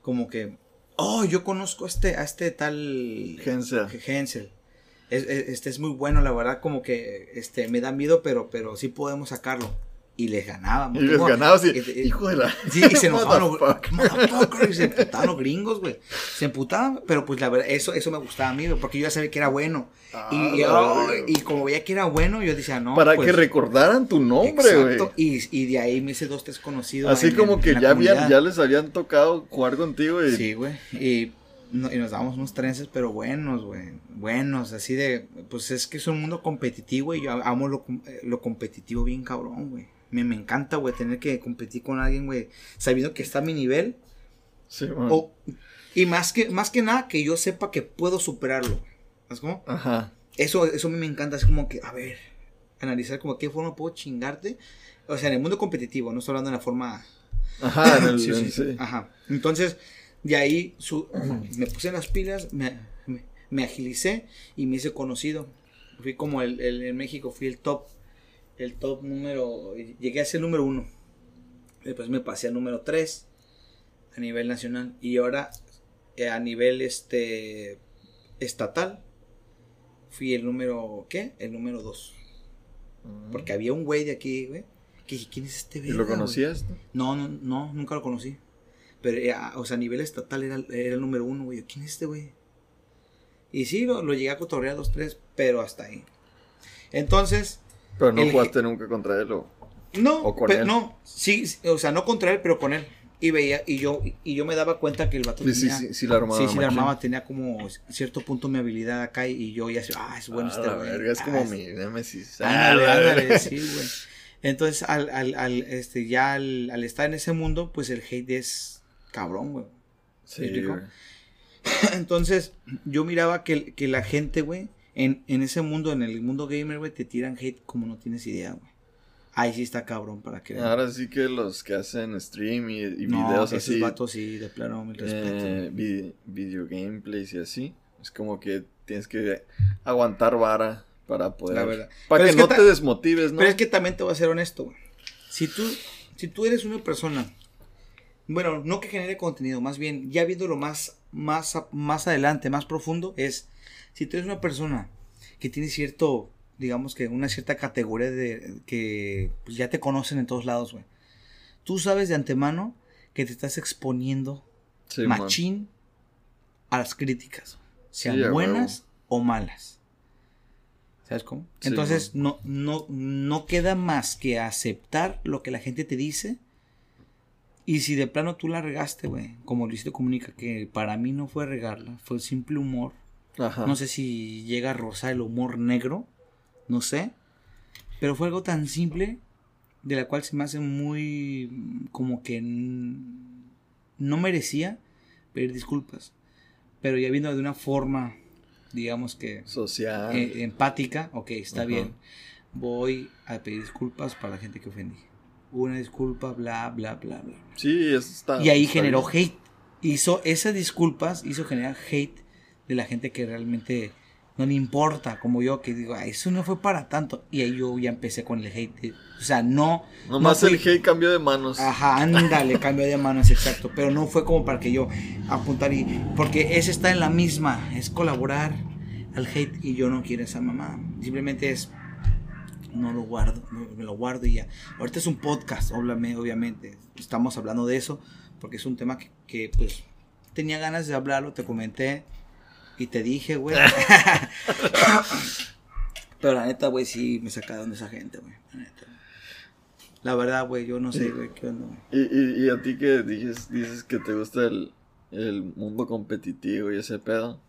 como que, oh, yo conozco a este, a este tal Hensel. Hensel. Es- es- este es muy bueno, la verdad, como que, este, me da miedo, pero, pero sí podemos sacarlo. Y les ganábamos. Y les y, y- y- hijo de la... Sí, y se enojaban los y se emputaban los gringos, güey. Se emputaban, pero pues la verdad, eso, eso me gustaba a mí, güey, porque yo ya sabía que era bueno. Ah, y, la oh, verga. y como veía que era bueno, yo decía, no. Para pues, que recordaran tu nombre, güey. exacto, Y, y de ahí me hice dos, tres conocidos. Así en- como en- que en ya, habían, ya les habían tocado jugar contigo y... Sí, güey. Y, no- y nos dábamos unos trences, pero buenos, güey. Buenos, así de. Pues es que es un mundo competitivo y yo amo lo, eh, lo competitivo bien cabrón, güey. Me, me encanta, güey, tener que competir con alguien, güey, sabiendo que está a mi nivel. Sí. O- y más que, más que nada, que yo sepa que puedo superarlo. ¿Sabes cómo? Ajá. Eso, eso a mí me encanta. Es como que, a ver, analizar como qué forma puedo chingarte. O sea, en el mundo competitivo, no estoy hablando en la forma Ajá, en el, Sí, sí. Ajá. Entonces, de ahí su- me puse las pilas, me, me- me agilicé y me hice conocido. Fui como el, el- en México, fui el top, el top número, llegué a ser el número uno. Después me pasé al número tres a nivel nacional y ahora eh, a nivel este estatal fui el número, ¿qué? El número dos. Porque había un güey de aquí, güey, que dije, ¿quién es este ¿Y verga, lo güey?" conocías? No, no, no, nunca lo conocí. Pero, eh, o sea, a nivel estatal era, era el número uno, güey. ¿Quién es este, güey? Y sí, lo, lo llegué a cotorrear dos, tres, pero hasta ahí. Entonces, Pero no El- jugaste nunca contra él o... no, ¿O con él? no, sí, o sea, no contra él, pero con él. Y veía, y yo, y yo me daba cuenta que el vato Sí, sí, tenía, sí, sí la armaba sí, sí la armaba, tenía como cierto punto mi habilidad acá, y, y yo ya, ah, es bueno Ah, este la güey. verga, es ah, como es- mi Nemesis. Ándale, Ah, ándale, sí, güey. Entonces, al, al, al, este, ya al, al estar en ese mundo, pues el hate es cabrón, güey. Sí. Entonces, yo miraba que, que la gente, güey, en, en ese mundo, en el mundo gamer, güey, te tiran hate como no tienes idea, güey. Ahí sí está cabrón para que... Ahora sí que los que hacen stream y, y no, videos esos así, vatos sí, de plano, mi respeto. eh, vi- video gameplays y así, es como que tienes que aguantar vara para poder... La verdad. Para que no te desmotives, ¿no? Pero es que también te voy a ser honesto, güey. Si tú, si tú eres una persona, bueno, no que genere contenido, más bien, ya viéndolo más, más, más adelante, más profundo, es, si tú eres una persona que tiene cierto, digamos que una cierta categoría de, que pues, ya te conocen en todos lados, güey. Tú sabes de antemano que te estás exponiendo Sí, man. machín a las críticas, sean Sí, buenas o malas. ¿Sabes cómo? Sí, Entonces no, no, no queda más que aceptar lo que la gente te dice. Y si de plano tú la regaste, güey, como Luisito comunica, que para mí no fue regarla, fue simple humor. Ajá. No sé si llega a rozar el humor negro, no sé. Pero fue algo tan simple de la cual se me hace muy como que no merecía pedir disculpas. Pero ya viendo de una forma, digamos que Social. eh, empática, ok, está Ajá. bien. Voy a pedir disculpas para la gente que ofendí. Una disculpa, bla, bla, bla, bla. sí, eso está. Y ahí está generó bien. hate. Hizo esas disculpas, hizo generar hate de la gente que realmente no le importa, como yo, que digo, "Ay, eso no fue para tanto. Y ahí yo ya empecé con el hate. O sea, no. Nomás no el hate cambió de manos. Ajá, ándale, cambio de manos, exacto. Pero no fue como para que yo apuntar y. Porque ese está en la misma, es colaborar al hate y yo no quiero esa mamá. Simplemente es. No lo guardo, me lo guardo y ya. Ahorita es un podcast, obviamente. Estamos hablando de eso porque es un tema que, que, pues tenía ganas de hablarlo, te comenté y te dije, güey. Pero la neta, güey, sí me sacaron de esa gente, güey. La neta. La verdad, güey, yo no sé, güey, qué onda, güey. Y, y, y a ti que dices, dices que te gusta el, el mundo competitivo y ese pedo.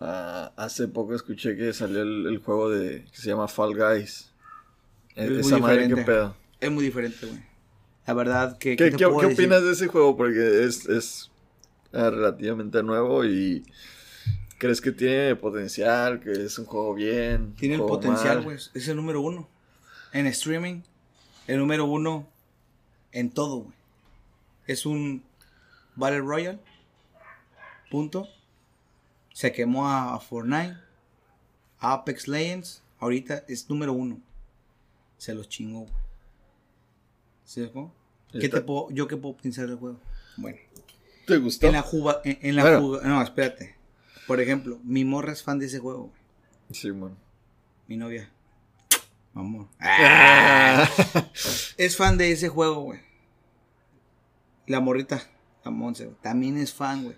Ah, hace poco escuché que salió el, el juego de que se llama Fall Guys. E- Es muy Esa madre, ¿qué pedo? Es muy diferente, güey. La verdad, que. ¿Qué, qué- qué decir? opinas de ese juego? Porque es, es ah, relativamente nuevo y crees que tiene potencial, que es un juego bien. Tiene el potencial, güey. Es el número uno. En streaming, el número uno en todo, güey. Es un Battle Royale. Punto. Se quemó a, a Fortnite. a Apex Legends. Ahorita es número uno. Se los chingó, güey. ¿Sí? ¿Qué te puedo, yo qué puedo pensar del juego? Bueno. ¿Te gustó? En la juga, en, en la Bueno. juga- no, espérate. Por ejemplo, mi morra es fan de ese juego, güey. Sí, man. Mi novia. Amor. Ah. Es fan de ese juego, güey. La morrita, la Monse, güey, también es fan, güey.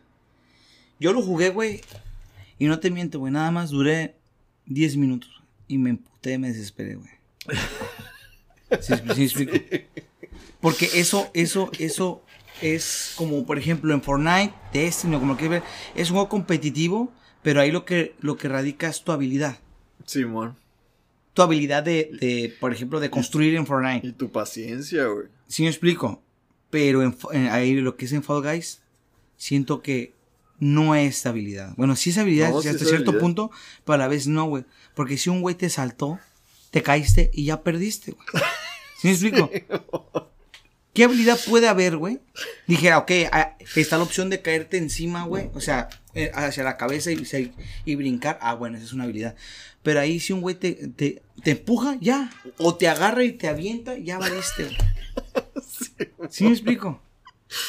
Yo lo jugué, güey. Y no te miento, güey. Nada más duré 10 minutos. Y me emputé, me desesperé, güey. ¿Sí, sí explico? Porque eso, eso, eso es como, por ejemplo, en Fortnite, Destiny, o como lo quieras ver. Es un juego competitivo, pero ahí lo que, lo que radica es tu habilidad. Sí, man. Tu habilidad de, de, por ejemplo, de construir en Fortnite. Y tu paciencia, güey. Sí me explico. Pero en, ahí lo que es en Fall Guys, siento que no es habilidad. Bueno, sí es habilidad No, sí, sí hasta es cierto habilidad. punto, pero a la vez no, güey. Porque si un güey te saltó, te caíste y ya perdiste, güey. ¿Sí me explico? ¿Qué habilidad puede haber, güey? Dijera, ok, ah, está la opción de caerte encima, güey. O sea, eh, hacia la cabeza y, brincar. Ah, bueno, esa es una habilidad. Pero ahí si un güey te, te, te empuja, ya. O te agarra y te avienta, ya valiste, güey. ¿Sí me explico?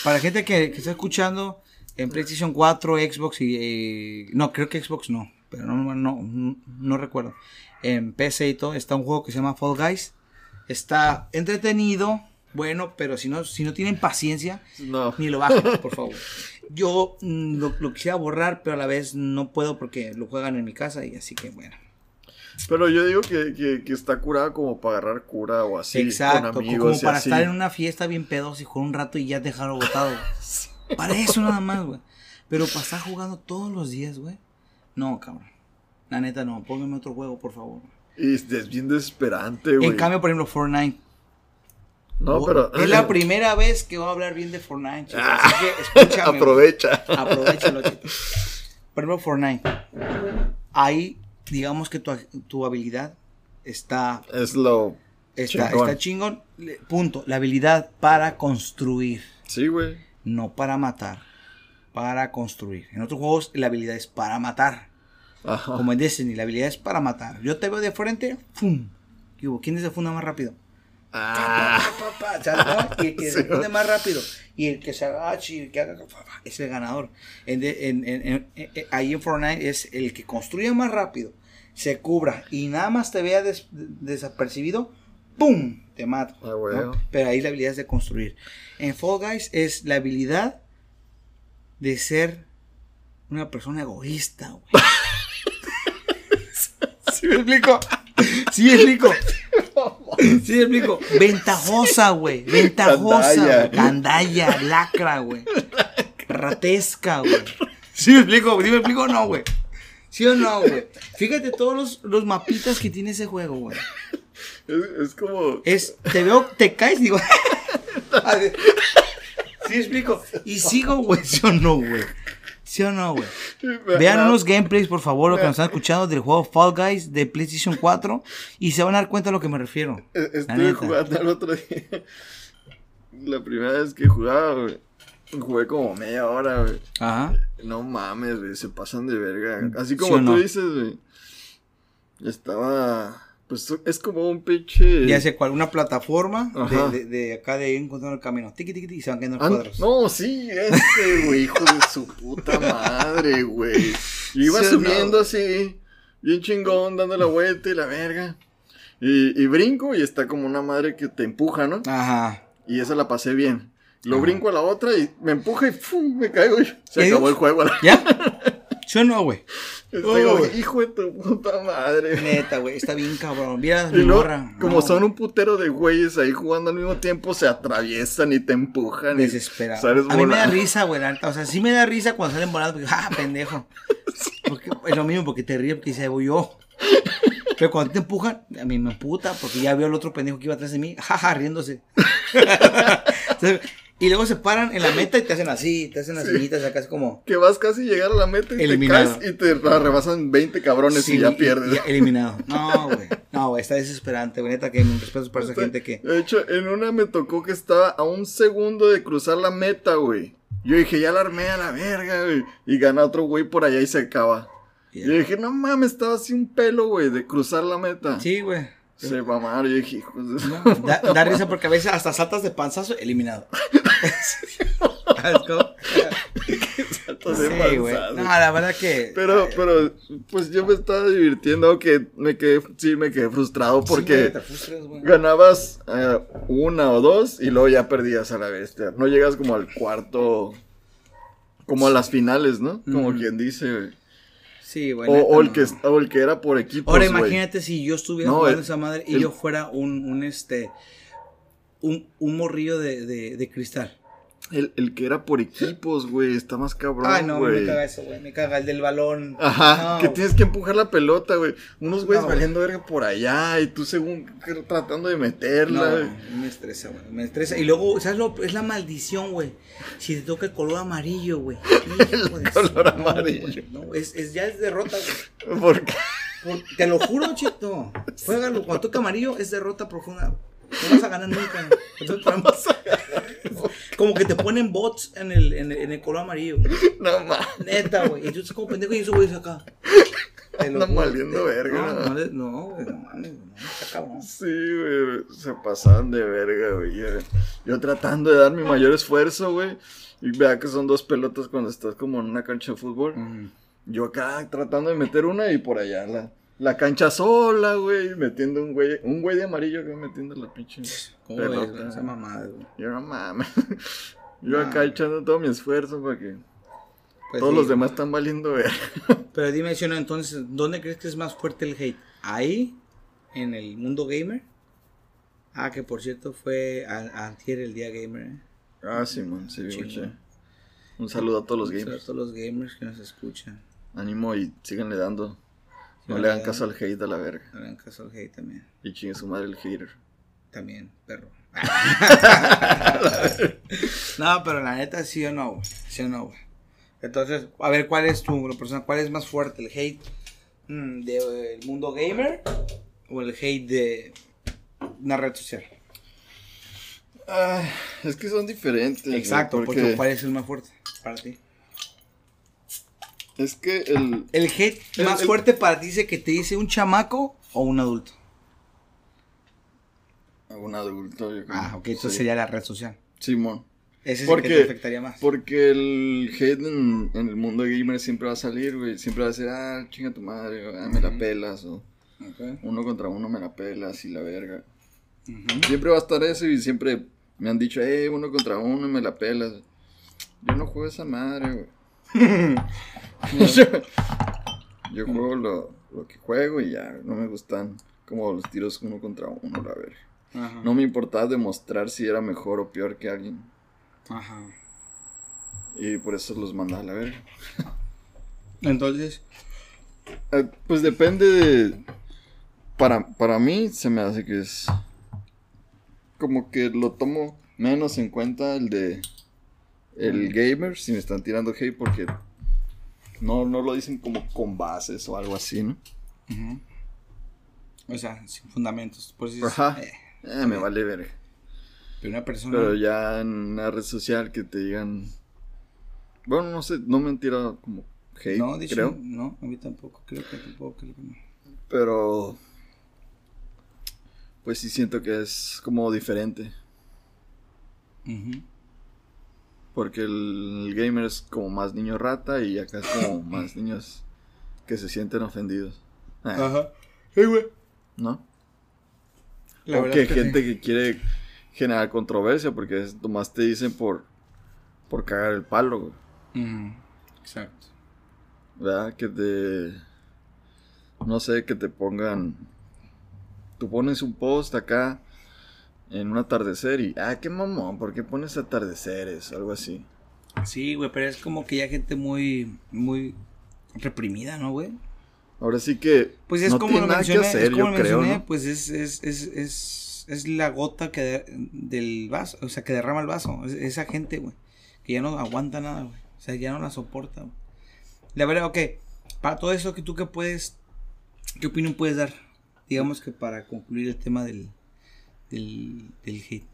Para gente que, que está escuchando en PlayStation 4, Xbox y... eh, no, creo que Xbox no. Pero no, no, no, no recuerdo. En PC y todo está un juego que se llama Fall Guys. Está entretenido, bueno, pero si no, si no tienen paciencia, No. ni lo bajen, por favor. Yo mm, lo, lo quisiera borrar, pero a la vez no puedo porque lo juegan en mi casa y así que bueno. Pero yo digo que, que, que está curada como para agarrar cura o así. Exacto, con co- amigos como para así. estar en una fiesta bien pedos y con un rato y ya dejarlo botado. güey. Para eso nada más, güey. Pero para estar jugando todos los días, güey. No, cabrón. La neta no, póngame otro juego, por favor. Y es, es bien desesperante, güey. En cambio, por ejemplo, Fortnite. No, pero. Es la primera vez que voy a hablar bien de Fortnite, chicos. Así que escúchame. Aprovecha. Aprovechalo, chicos. Por ejemplo, Fortnite. Ahí, digamos que tu, tu habilidad está Es lo. Está Chingón. está chingón. Punto. La habilidad para construir. Sí, güey. No para matar. Para construir. En otros juegos la habilidad es para matar. Ajá. Como en Destiny, la habilidad es para matar. Yo te veo de frente, ¡fum! ¿Quién se funda más rápido? Ah. Pa, pa. Y el que se ¿no? más rápido. Y el que se agache y el que haga. Es el ganador. En en- en- en- en- ahí en Fortnite es el que construya más rápido. Se cubra y nada más te vea des- desapercibido. ¡pum! Te mato. Ah. Pero ahí la habilidad es de construir. En Fall Guys es la habilidad de ser una persona egoísta, güey. ¿Sí me explico? Sí me explico. Sí me explico. Ventajosa, güey. Ventajosa. Gandalla. güey. Gandalla, lacra, güey. Ratesca, güey. ¿Sí me explico? ¿Sí me explico no, güey? ¿Sí o no, güey? Fíjate todos los, los mapitas que tiene ese juego, güey. Es, es como. Es, te veo, te caes, digo. ¿Sí me explico? Y sigo, güey, ¿sí o no, güey? ¿Sí o no, güey? Vean unos gameplays, por favor, lo que nos están escuchando del juego Fall Guys de PlayStation 4 y se van a dar cuenta de lo que me refiero. La Estuve jugando el otro día. La primera vez que jugaba, güey. Jugué como media hora, güey. Ajá. No mames, güey. Se pasan de verga. Así ¿Sí como tú dices, güey. Estaba. Pues es como un pinche. Ya sé cuál, una plataforma de, de, de acá de ir encontrando el camino. Tiki, tiki, y se van quedando Ah, cuadros. no, sí, ese, güey, hijo de su puta madre, güey. Yo iba Sí subiendo no. así, bien chingón, dando la vuelta y la verga. Y, y brinco y está como una madre que te empuja, ¿no? Ajá. Y esa la pasé bien. Lo Ajá. brinco a la otra y me empuja y ¡fum! me caigo y se ¿Y acabó el juego. ¿Ya? ¿Sí o no, güey? Oh, hijo de tu puta madre. Neta, güey, está bien cabrón. Mira, Y mi luego, morra. como No, son un putero de güeyes ahí jugando al mismo tiempo, se atraviesan y te empujan. y Desesperado. sales A mí me da risa, güey, la. O sea, sí me da risa cuando salen volando. Porque, ah, pendejo. Porque, es lo mismo, porque te ríes porque dice, voy yo. Pero cuando te empujan, a mí me puta porque ya veo al otro pendejo que iba atrás de mí, jaja, riéndose. Y luego se paran en la meta y te hacen así, te hacen las Sí. acá, es como. Que vas casi a llegar a la meta y Eliminado. te caes y te rebasan 20 cabrones sí, y ya pierdes. ya eliminado. No, güey. No, güey, está desesperante, güey. Neta, que mis respetos para esa gente que. De hecho, en una me tocó que estaba a un segundo de cruzar la meta, güey. Yo dije, ya la armé a la verga, güey. Y gana otro güey por allá y se acaba. Ya. Yo dije, no mames, estaba así un pelo, güey, de cruzar la meta. Sí, güey. Se mamaron. Yo dije, hijos de... No, da, da risa porque a veces hasta saltas de panzazo, eliminado. De Sí, panzazo. No, la verdad que. Pero, pero, pues yo me estaba divirtiendo, aunque me quedé, sí me quedé frustrado Sí, porque te frustras, ganabas eh, una o dos y luego ya perdías a la bestia. No llegas como al cuarto, como a las finales, ¿no? Como quien dice, güey. Sí. O, el que, o el que era por equipos, Ahora imagínate si yo estuviera No, jugando el- esa madre y el- yo fuera un, un este. Un, un morrillo de, de, de cristal. El, el que era por equipos, güey, está más cabrón, Ay, no, me güey. caga eso, güey. Me caga el del balón. Ajá, No, que tienes que empujar la pelota, güey. Unos güeyes No, valiendo verga por allá y tú según tratando de meterla. No, güey. me estresa, güey. Me estresa. Y luego, ¿sabes lo? Es la maldición, güey. Si te toca el color amarillo, güey. De color no, amarillo. güey, No, es, es, ya es derrota, güey. Por- te lo juro, chito. Juégalo. Cuando toca amarillo, es derrota profunda. No vas a ganar nunca. ¿no? Entonces, ejemplo, como que te ponen bots en el, en el, en el color amarillo. no mames. Neta, güey. Y tú estás como pendejo y eso, güey, acá. Andan juro. valiendo verga, No, ¿no? no, no, güey, no mames, no, cabrón. Sí, güey, se pasaban de verga, güey. Yo, yo tratando de dar mi mayor esfuerzo, güey. Y vea que son dos pelotas cuando estás como en una cancha de fútbol. Mm. Yo acá tratando de meter una y por allá la, la cancha sola, güey. Metiendo un güey, un güey de amarillo que metiendo la pinche ¿Cómo pelota. esa mamada, güey? Yo no mames. Yo acá echando todo mi esfuerzo para que Pues todos sí. los demás están valiendo ver. Pero dime, Xiona, entonces, ¿dónde crees que es más fuerte el hate? ¿Ahí? ¿En el mundo gamer? Ah, que por cierto fue antier el día gamer, ¿eh? Ah, sí, man, sí, güey. Un saludo a todos los Un saludo gamers. A todos los gamers que nos escuchan. Ánimo y síganle dando. No le hagan caso al hate a la verga. No le hagan caso al hate también. Y chingue su madre el hater. También, perro. no, pero la neta, sí o no, güey. Sí o no, güey. Entonces, a ver, ¿cuál es tu persona? ¿Cuál es más fuerte? ¿El hate mm, del mundo gamer o el hate de una red social? Ah, es que son diferentes. güey, Exacto, porque, porque ¿cuál es el más fuerte para ti? Es que el. El hate El- más el- fuerte para ti dice que te dice un chamaco o un adulto. Un adulto, yo creo. Ah, ok, entonces Sí. sería la red social. Simón. Ese es Porque- el que te afectaría más. Porque el hate en, en el mundo gamer siempre va a salir, güey. Siempre va a decir, ah, chinga tu madre, ah, me la pelas. O uno contra uno me la pelas y la verga. Siempre va a estar eso y siempre me han dicho, eh, uno contra uno me la pelas. Yo no juego esa madre, güey. yo, juego lo, lo, que juego y ya, no me gustan como los tiros uno contra uno, la verga. No me importaba demostrar si era mejor o peor que alguien. Ajá. Y por eso los mandaba a la verga. Entonces. Eh, pues depende de. Para, para mí se me hace que es. Como que lo tomo menos en cuenta el de. El gamer, si me están tirando hate, porque. No, no lo dicen como con bases o algo así, ¿no? O sea, sin fundamentos. Por Ajá. Eh, eh, me vale ver. Pero una persona. Pero ya en una red social que te digan. Bueno, no sé, no me han tirado como hate, no, creo. No, a mí tampoco, creo que tampoco, creo que no. Pero. Pues sí siento que es como diferente. Porque el, gamer es como más niño rata y acá es como más niños que se sienten ofendidos. Ah. Ajá. Hey, güey. ¿No? La o que gente que quiere generar controversia porque es, nomás te dicen por, por cagar el palo, güey. Exacto. ¿Verdad? Que te. No sé, que te pongan. Tú pones un post acá en un atardecer y. Ah, qué mamón, ¿por qué pones atardeceres? Algo así. Sí, güey, pero es como que ya gente muy. Muy reprimida, ¿no, güey? Ahora sí que. Pues es como lo mencioné, es como lo mencioné, pues es, es, es, es es la gota que del vaso, o sea, que derrama el vaso. esa gente, güey, que ya no aguanta nada, güey. O sea, ya no la soporta, güey. La verdad, ok, para todo eso que tú que puedes, ¿qué opinión puedes dar? Digamos que para concluir el tema del, del, del hate.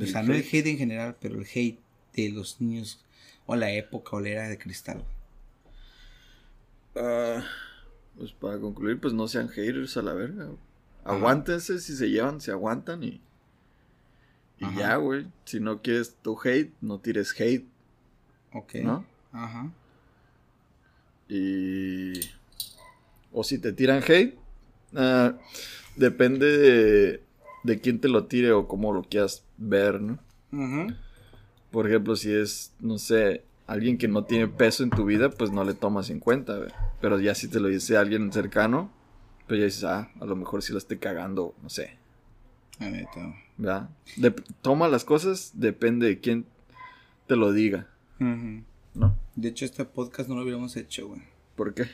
o sea, no el hate en general, pero el hate de los niños o la época o la era de cristal. Uh, pues para concluir, pues no sean haters a la verga. Aguántense, si se llevan, se aguantan y. Y ya, güey. Si no quieres tu hate, no tires hate. Ok. ¿No? Ajá. Y. O si te tiran hate, uh, depende de, de quién te lo tire o cómo lo quieras ver, ¿no? Por ejemplo, si es, no sé, alguien que no tiene peso en tu vida, pues no le tomas en cuenta. Pero ya si te lo dice alguien cercano, pero ya dices, ah, a lo mejor si la estoy cagando, no sé. ¿Verdad? toma las cosas, depende de quién te lo diga. ¿No? De hecho, este podcast no lo hubiéramos hecho, güey. ¿Por qué?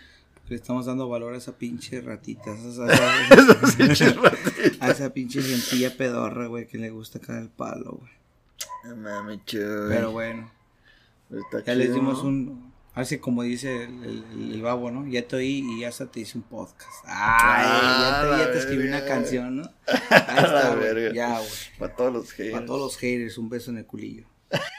Le estamos dando valor a esa pinche ratita. A esa, a esa pinche gentilla pedorra, güey, que le gusta caer el palo, güey. No mames, Pero bueno. ya les dimos un, Así como dice el, babo, ¿no? Ya te oí y ya hasta te hice un podcast. Ay, ya, te, ya te escribí una canción, ¿no? Ahí está, güey. Ya, güey. Para todos los haters. Para todos los haters, un beso en el culillo.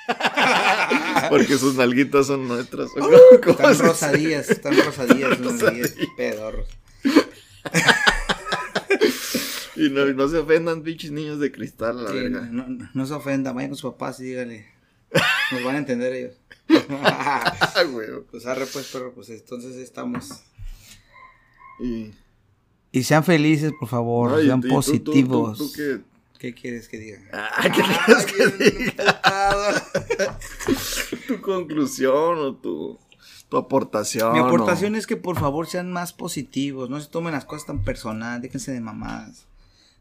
Porque sus nalguitas son nuestras. están rosadillas, están rosadillas, rosadillas, pedorros. y no, no se ofendan, pinches niños de cristal, la verdad. No, no, no, se ofendan, vayan con sus papás y díganle. Nos van a entender ellos. pues arre pues, pero pues entonces estamos. Y, y sean felices, por favor, sean positivos. Qué... quieres que diga? Ah, ¿Qué quieres que diga? tu conclusión o tu, tu aportación. Mi aportación es que por favor sean más positivos, no se tomen las cosas tan personal, déjense de mamadas,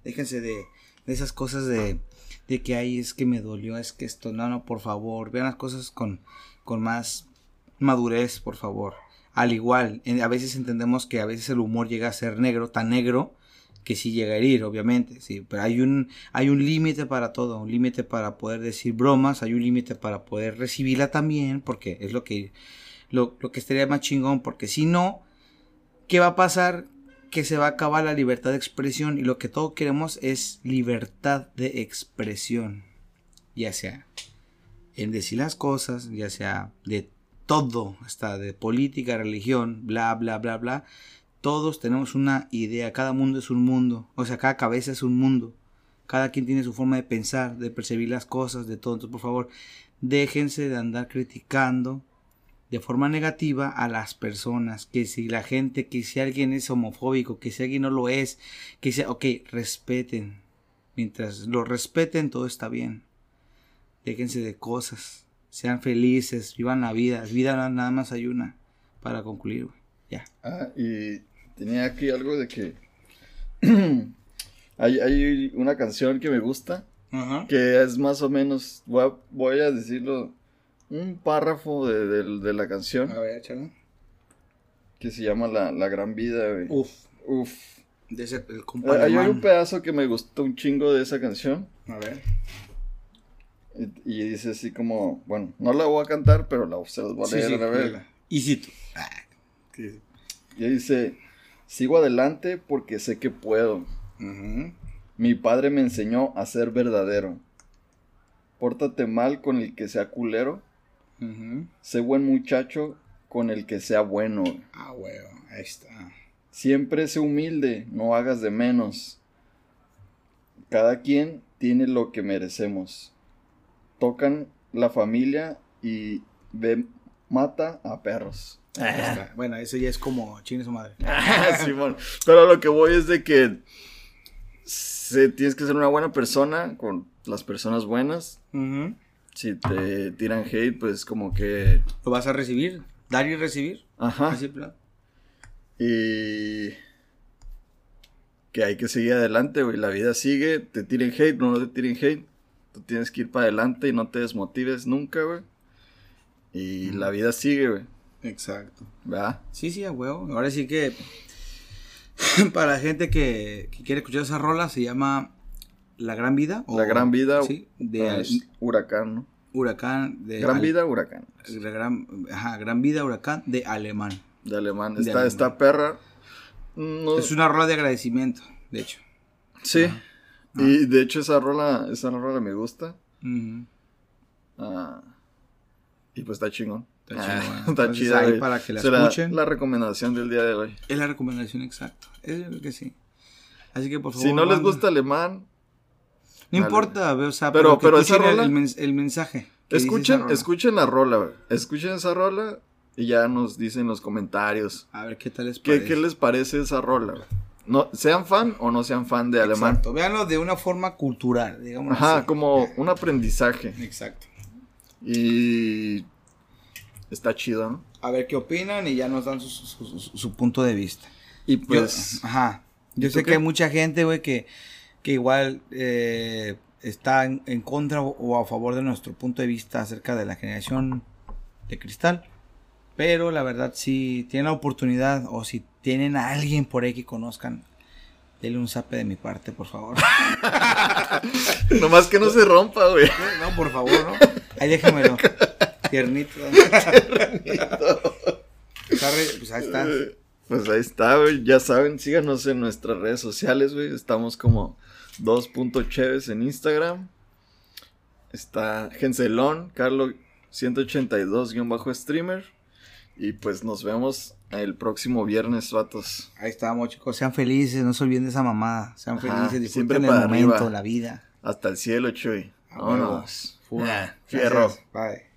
déjense de, de esas cosas de, de que ay, es que me dolió, es que esto, no, no, por favor, vean las cosas con, con más madurez, por favor. Al igual, a veces entendemos que a veces el humor llega a ser negro, tan negro, que sí llega a herir, obviamente, sí, pero hay un, hay un límite para todo, un límite para poder decir bromas, hay un límite para poder recibirla también, porque es lo que, lo, lo que estaría más chingón, porque si no, ¿qué va a pasar? Que se va a acabar la libertad de expresión y lo que todos queremos es libertad de expresión, ya sea en decir las cosas, ya sea de todo, hasta de política, religión, bla, bla, bla, bla. Todos tenemos una idea, cada mundo es un mundo, o sea, cada cabeza es un mundo. Cada quien tiene su forma de pensar, de percibir las cosas, de todo. Entonces, por favor, déjense de andar criticando de forma negativa a las personas. Que si la gente, que si alguien es homofóbico, que si alguien no lo es, que sea, ok, respeten, Mientras lo respeten, todo está bien. Déjense de cosas. Sean felices, vivan la vida. Vida nada más hay una para concluir. Ya. Ah, y tenía aquí algo de que hay, hay una canción que me gusta, que es más o menos, voy a, voy a decirlo, un párrafo de, de- de la canción A ver, échalo. que se llama La, La Gran Vida, güey. Uf. Uf. De ese, el compa Hay un pedazo que me gustó un chingo de esa canción. A ver. Y, y dice así como, bueno, no la voy a cantar, pero la, se los voy a leer sí, a ver. léela. Y si tú. Ah, Y dice, sigo adelante porque sé que puedo. Mi padre me enseñó a ser verdadero. Pórtate mal con el que sea culero. Sé buen muchacho con el que sea bueno. Ah, huevo. Ahí está. Siempre sé humilde, no hagas de menos. Cada quien tiene lo que merecemos. Tocan la familia y ve, mata a perros. Está. Bueno, eso ya es como chingue su madre. Simón. Pero lo que voy es de que se, tienes que ser una buena persona con las personas buenas. Si te tiran hate, pues como que... Lo vas a recibir. Dar y recibir. Ajá. Así, plan. Y... Que hay que seguir adelante, güey. La vida sigue. Te tiren hate, no te tiren hate. Tú tienes que ir para adelante y no te desmotives nunca, güey. Y la vida sigue, güey. Exacto. ¿Verdad? Sí, sí, a huevo. Ahora sí que para la gente que, que quiere escuchar esa rola se llama La Gran Vida. o- La gran vida. Sí, de es huracán, ¿no? Huracán. De Gran Ale- vida, huracán. La gran, ajá, gran Vida, Huracán de Alemán. De alemán. De alemán. está perra. No- Es una rola de agradecimiento, de hecho. Sí. Y de hecho esa rola, esa rola me gusta. Ah, y pues está chingón. Está Ah, chingón. está Entonces, chida, ahí para que la Será escuchen. La recomendación del día de hoy. Es la recomendación exacta. Es creo que sí. Así que por favor. Si no les gusta alemán, No importa, o sea, Pero- pero, que pero esa rola- el, mens- el mensaje. escuchen, rola. escuchen la rola. Escuchen esa rola y ya nos dicen en los comentarios. A ver qué tal les ¿Qué, parece. qué les parece esa rola? No, sean fan o no sean fan de alemán. Exacto. Véanlo de una forma cultural, digamos. Ajá, así. como un aprendizaje. Exacto. Y está chido, ¿no? A ver qué opinan y ya nos dan su, su- su- su punto de vista. Y Yo- pues, ajá. Yo sé que hay mucha gente, güey, que, que igual eh, está en, en contra o, o a favor de nuestro punto de vista acerca de la generación de cristal. Pero la verdad, si tienen la oportunidad o si tienen a alguien por ahí que conozcan, denle un zape de mi parte, por favor. nomás que no se rompa, güey. no, por favor, ¿no? Ahí déjamelo. Tiernito. Pues ahí está. Pues ahí está, güey. Ya saben, síganos en nuestras redes sociales, güey. Estamos como 2.cheves en Instagram. Está Gencelón, Carlo 182-streamer. Y pues nos vemos el próximo viernes, vatos. Ahí estamos, chicos. Sean felices, no se olviden de esa mamada. Sean Ajá, felices, disfruten el momento, arriba. la vida. Hasta el cielo, Chuy. Vámonos. Ah, Fierro. Gracias. Bye.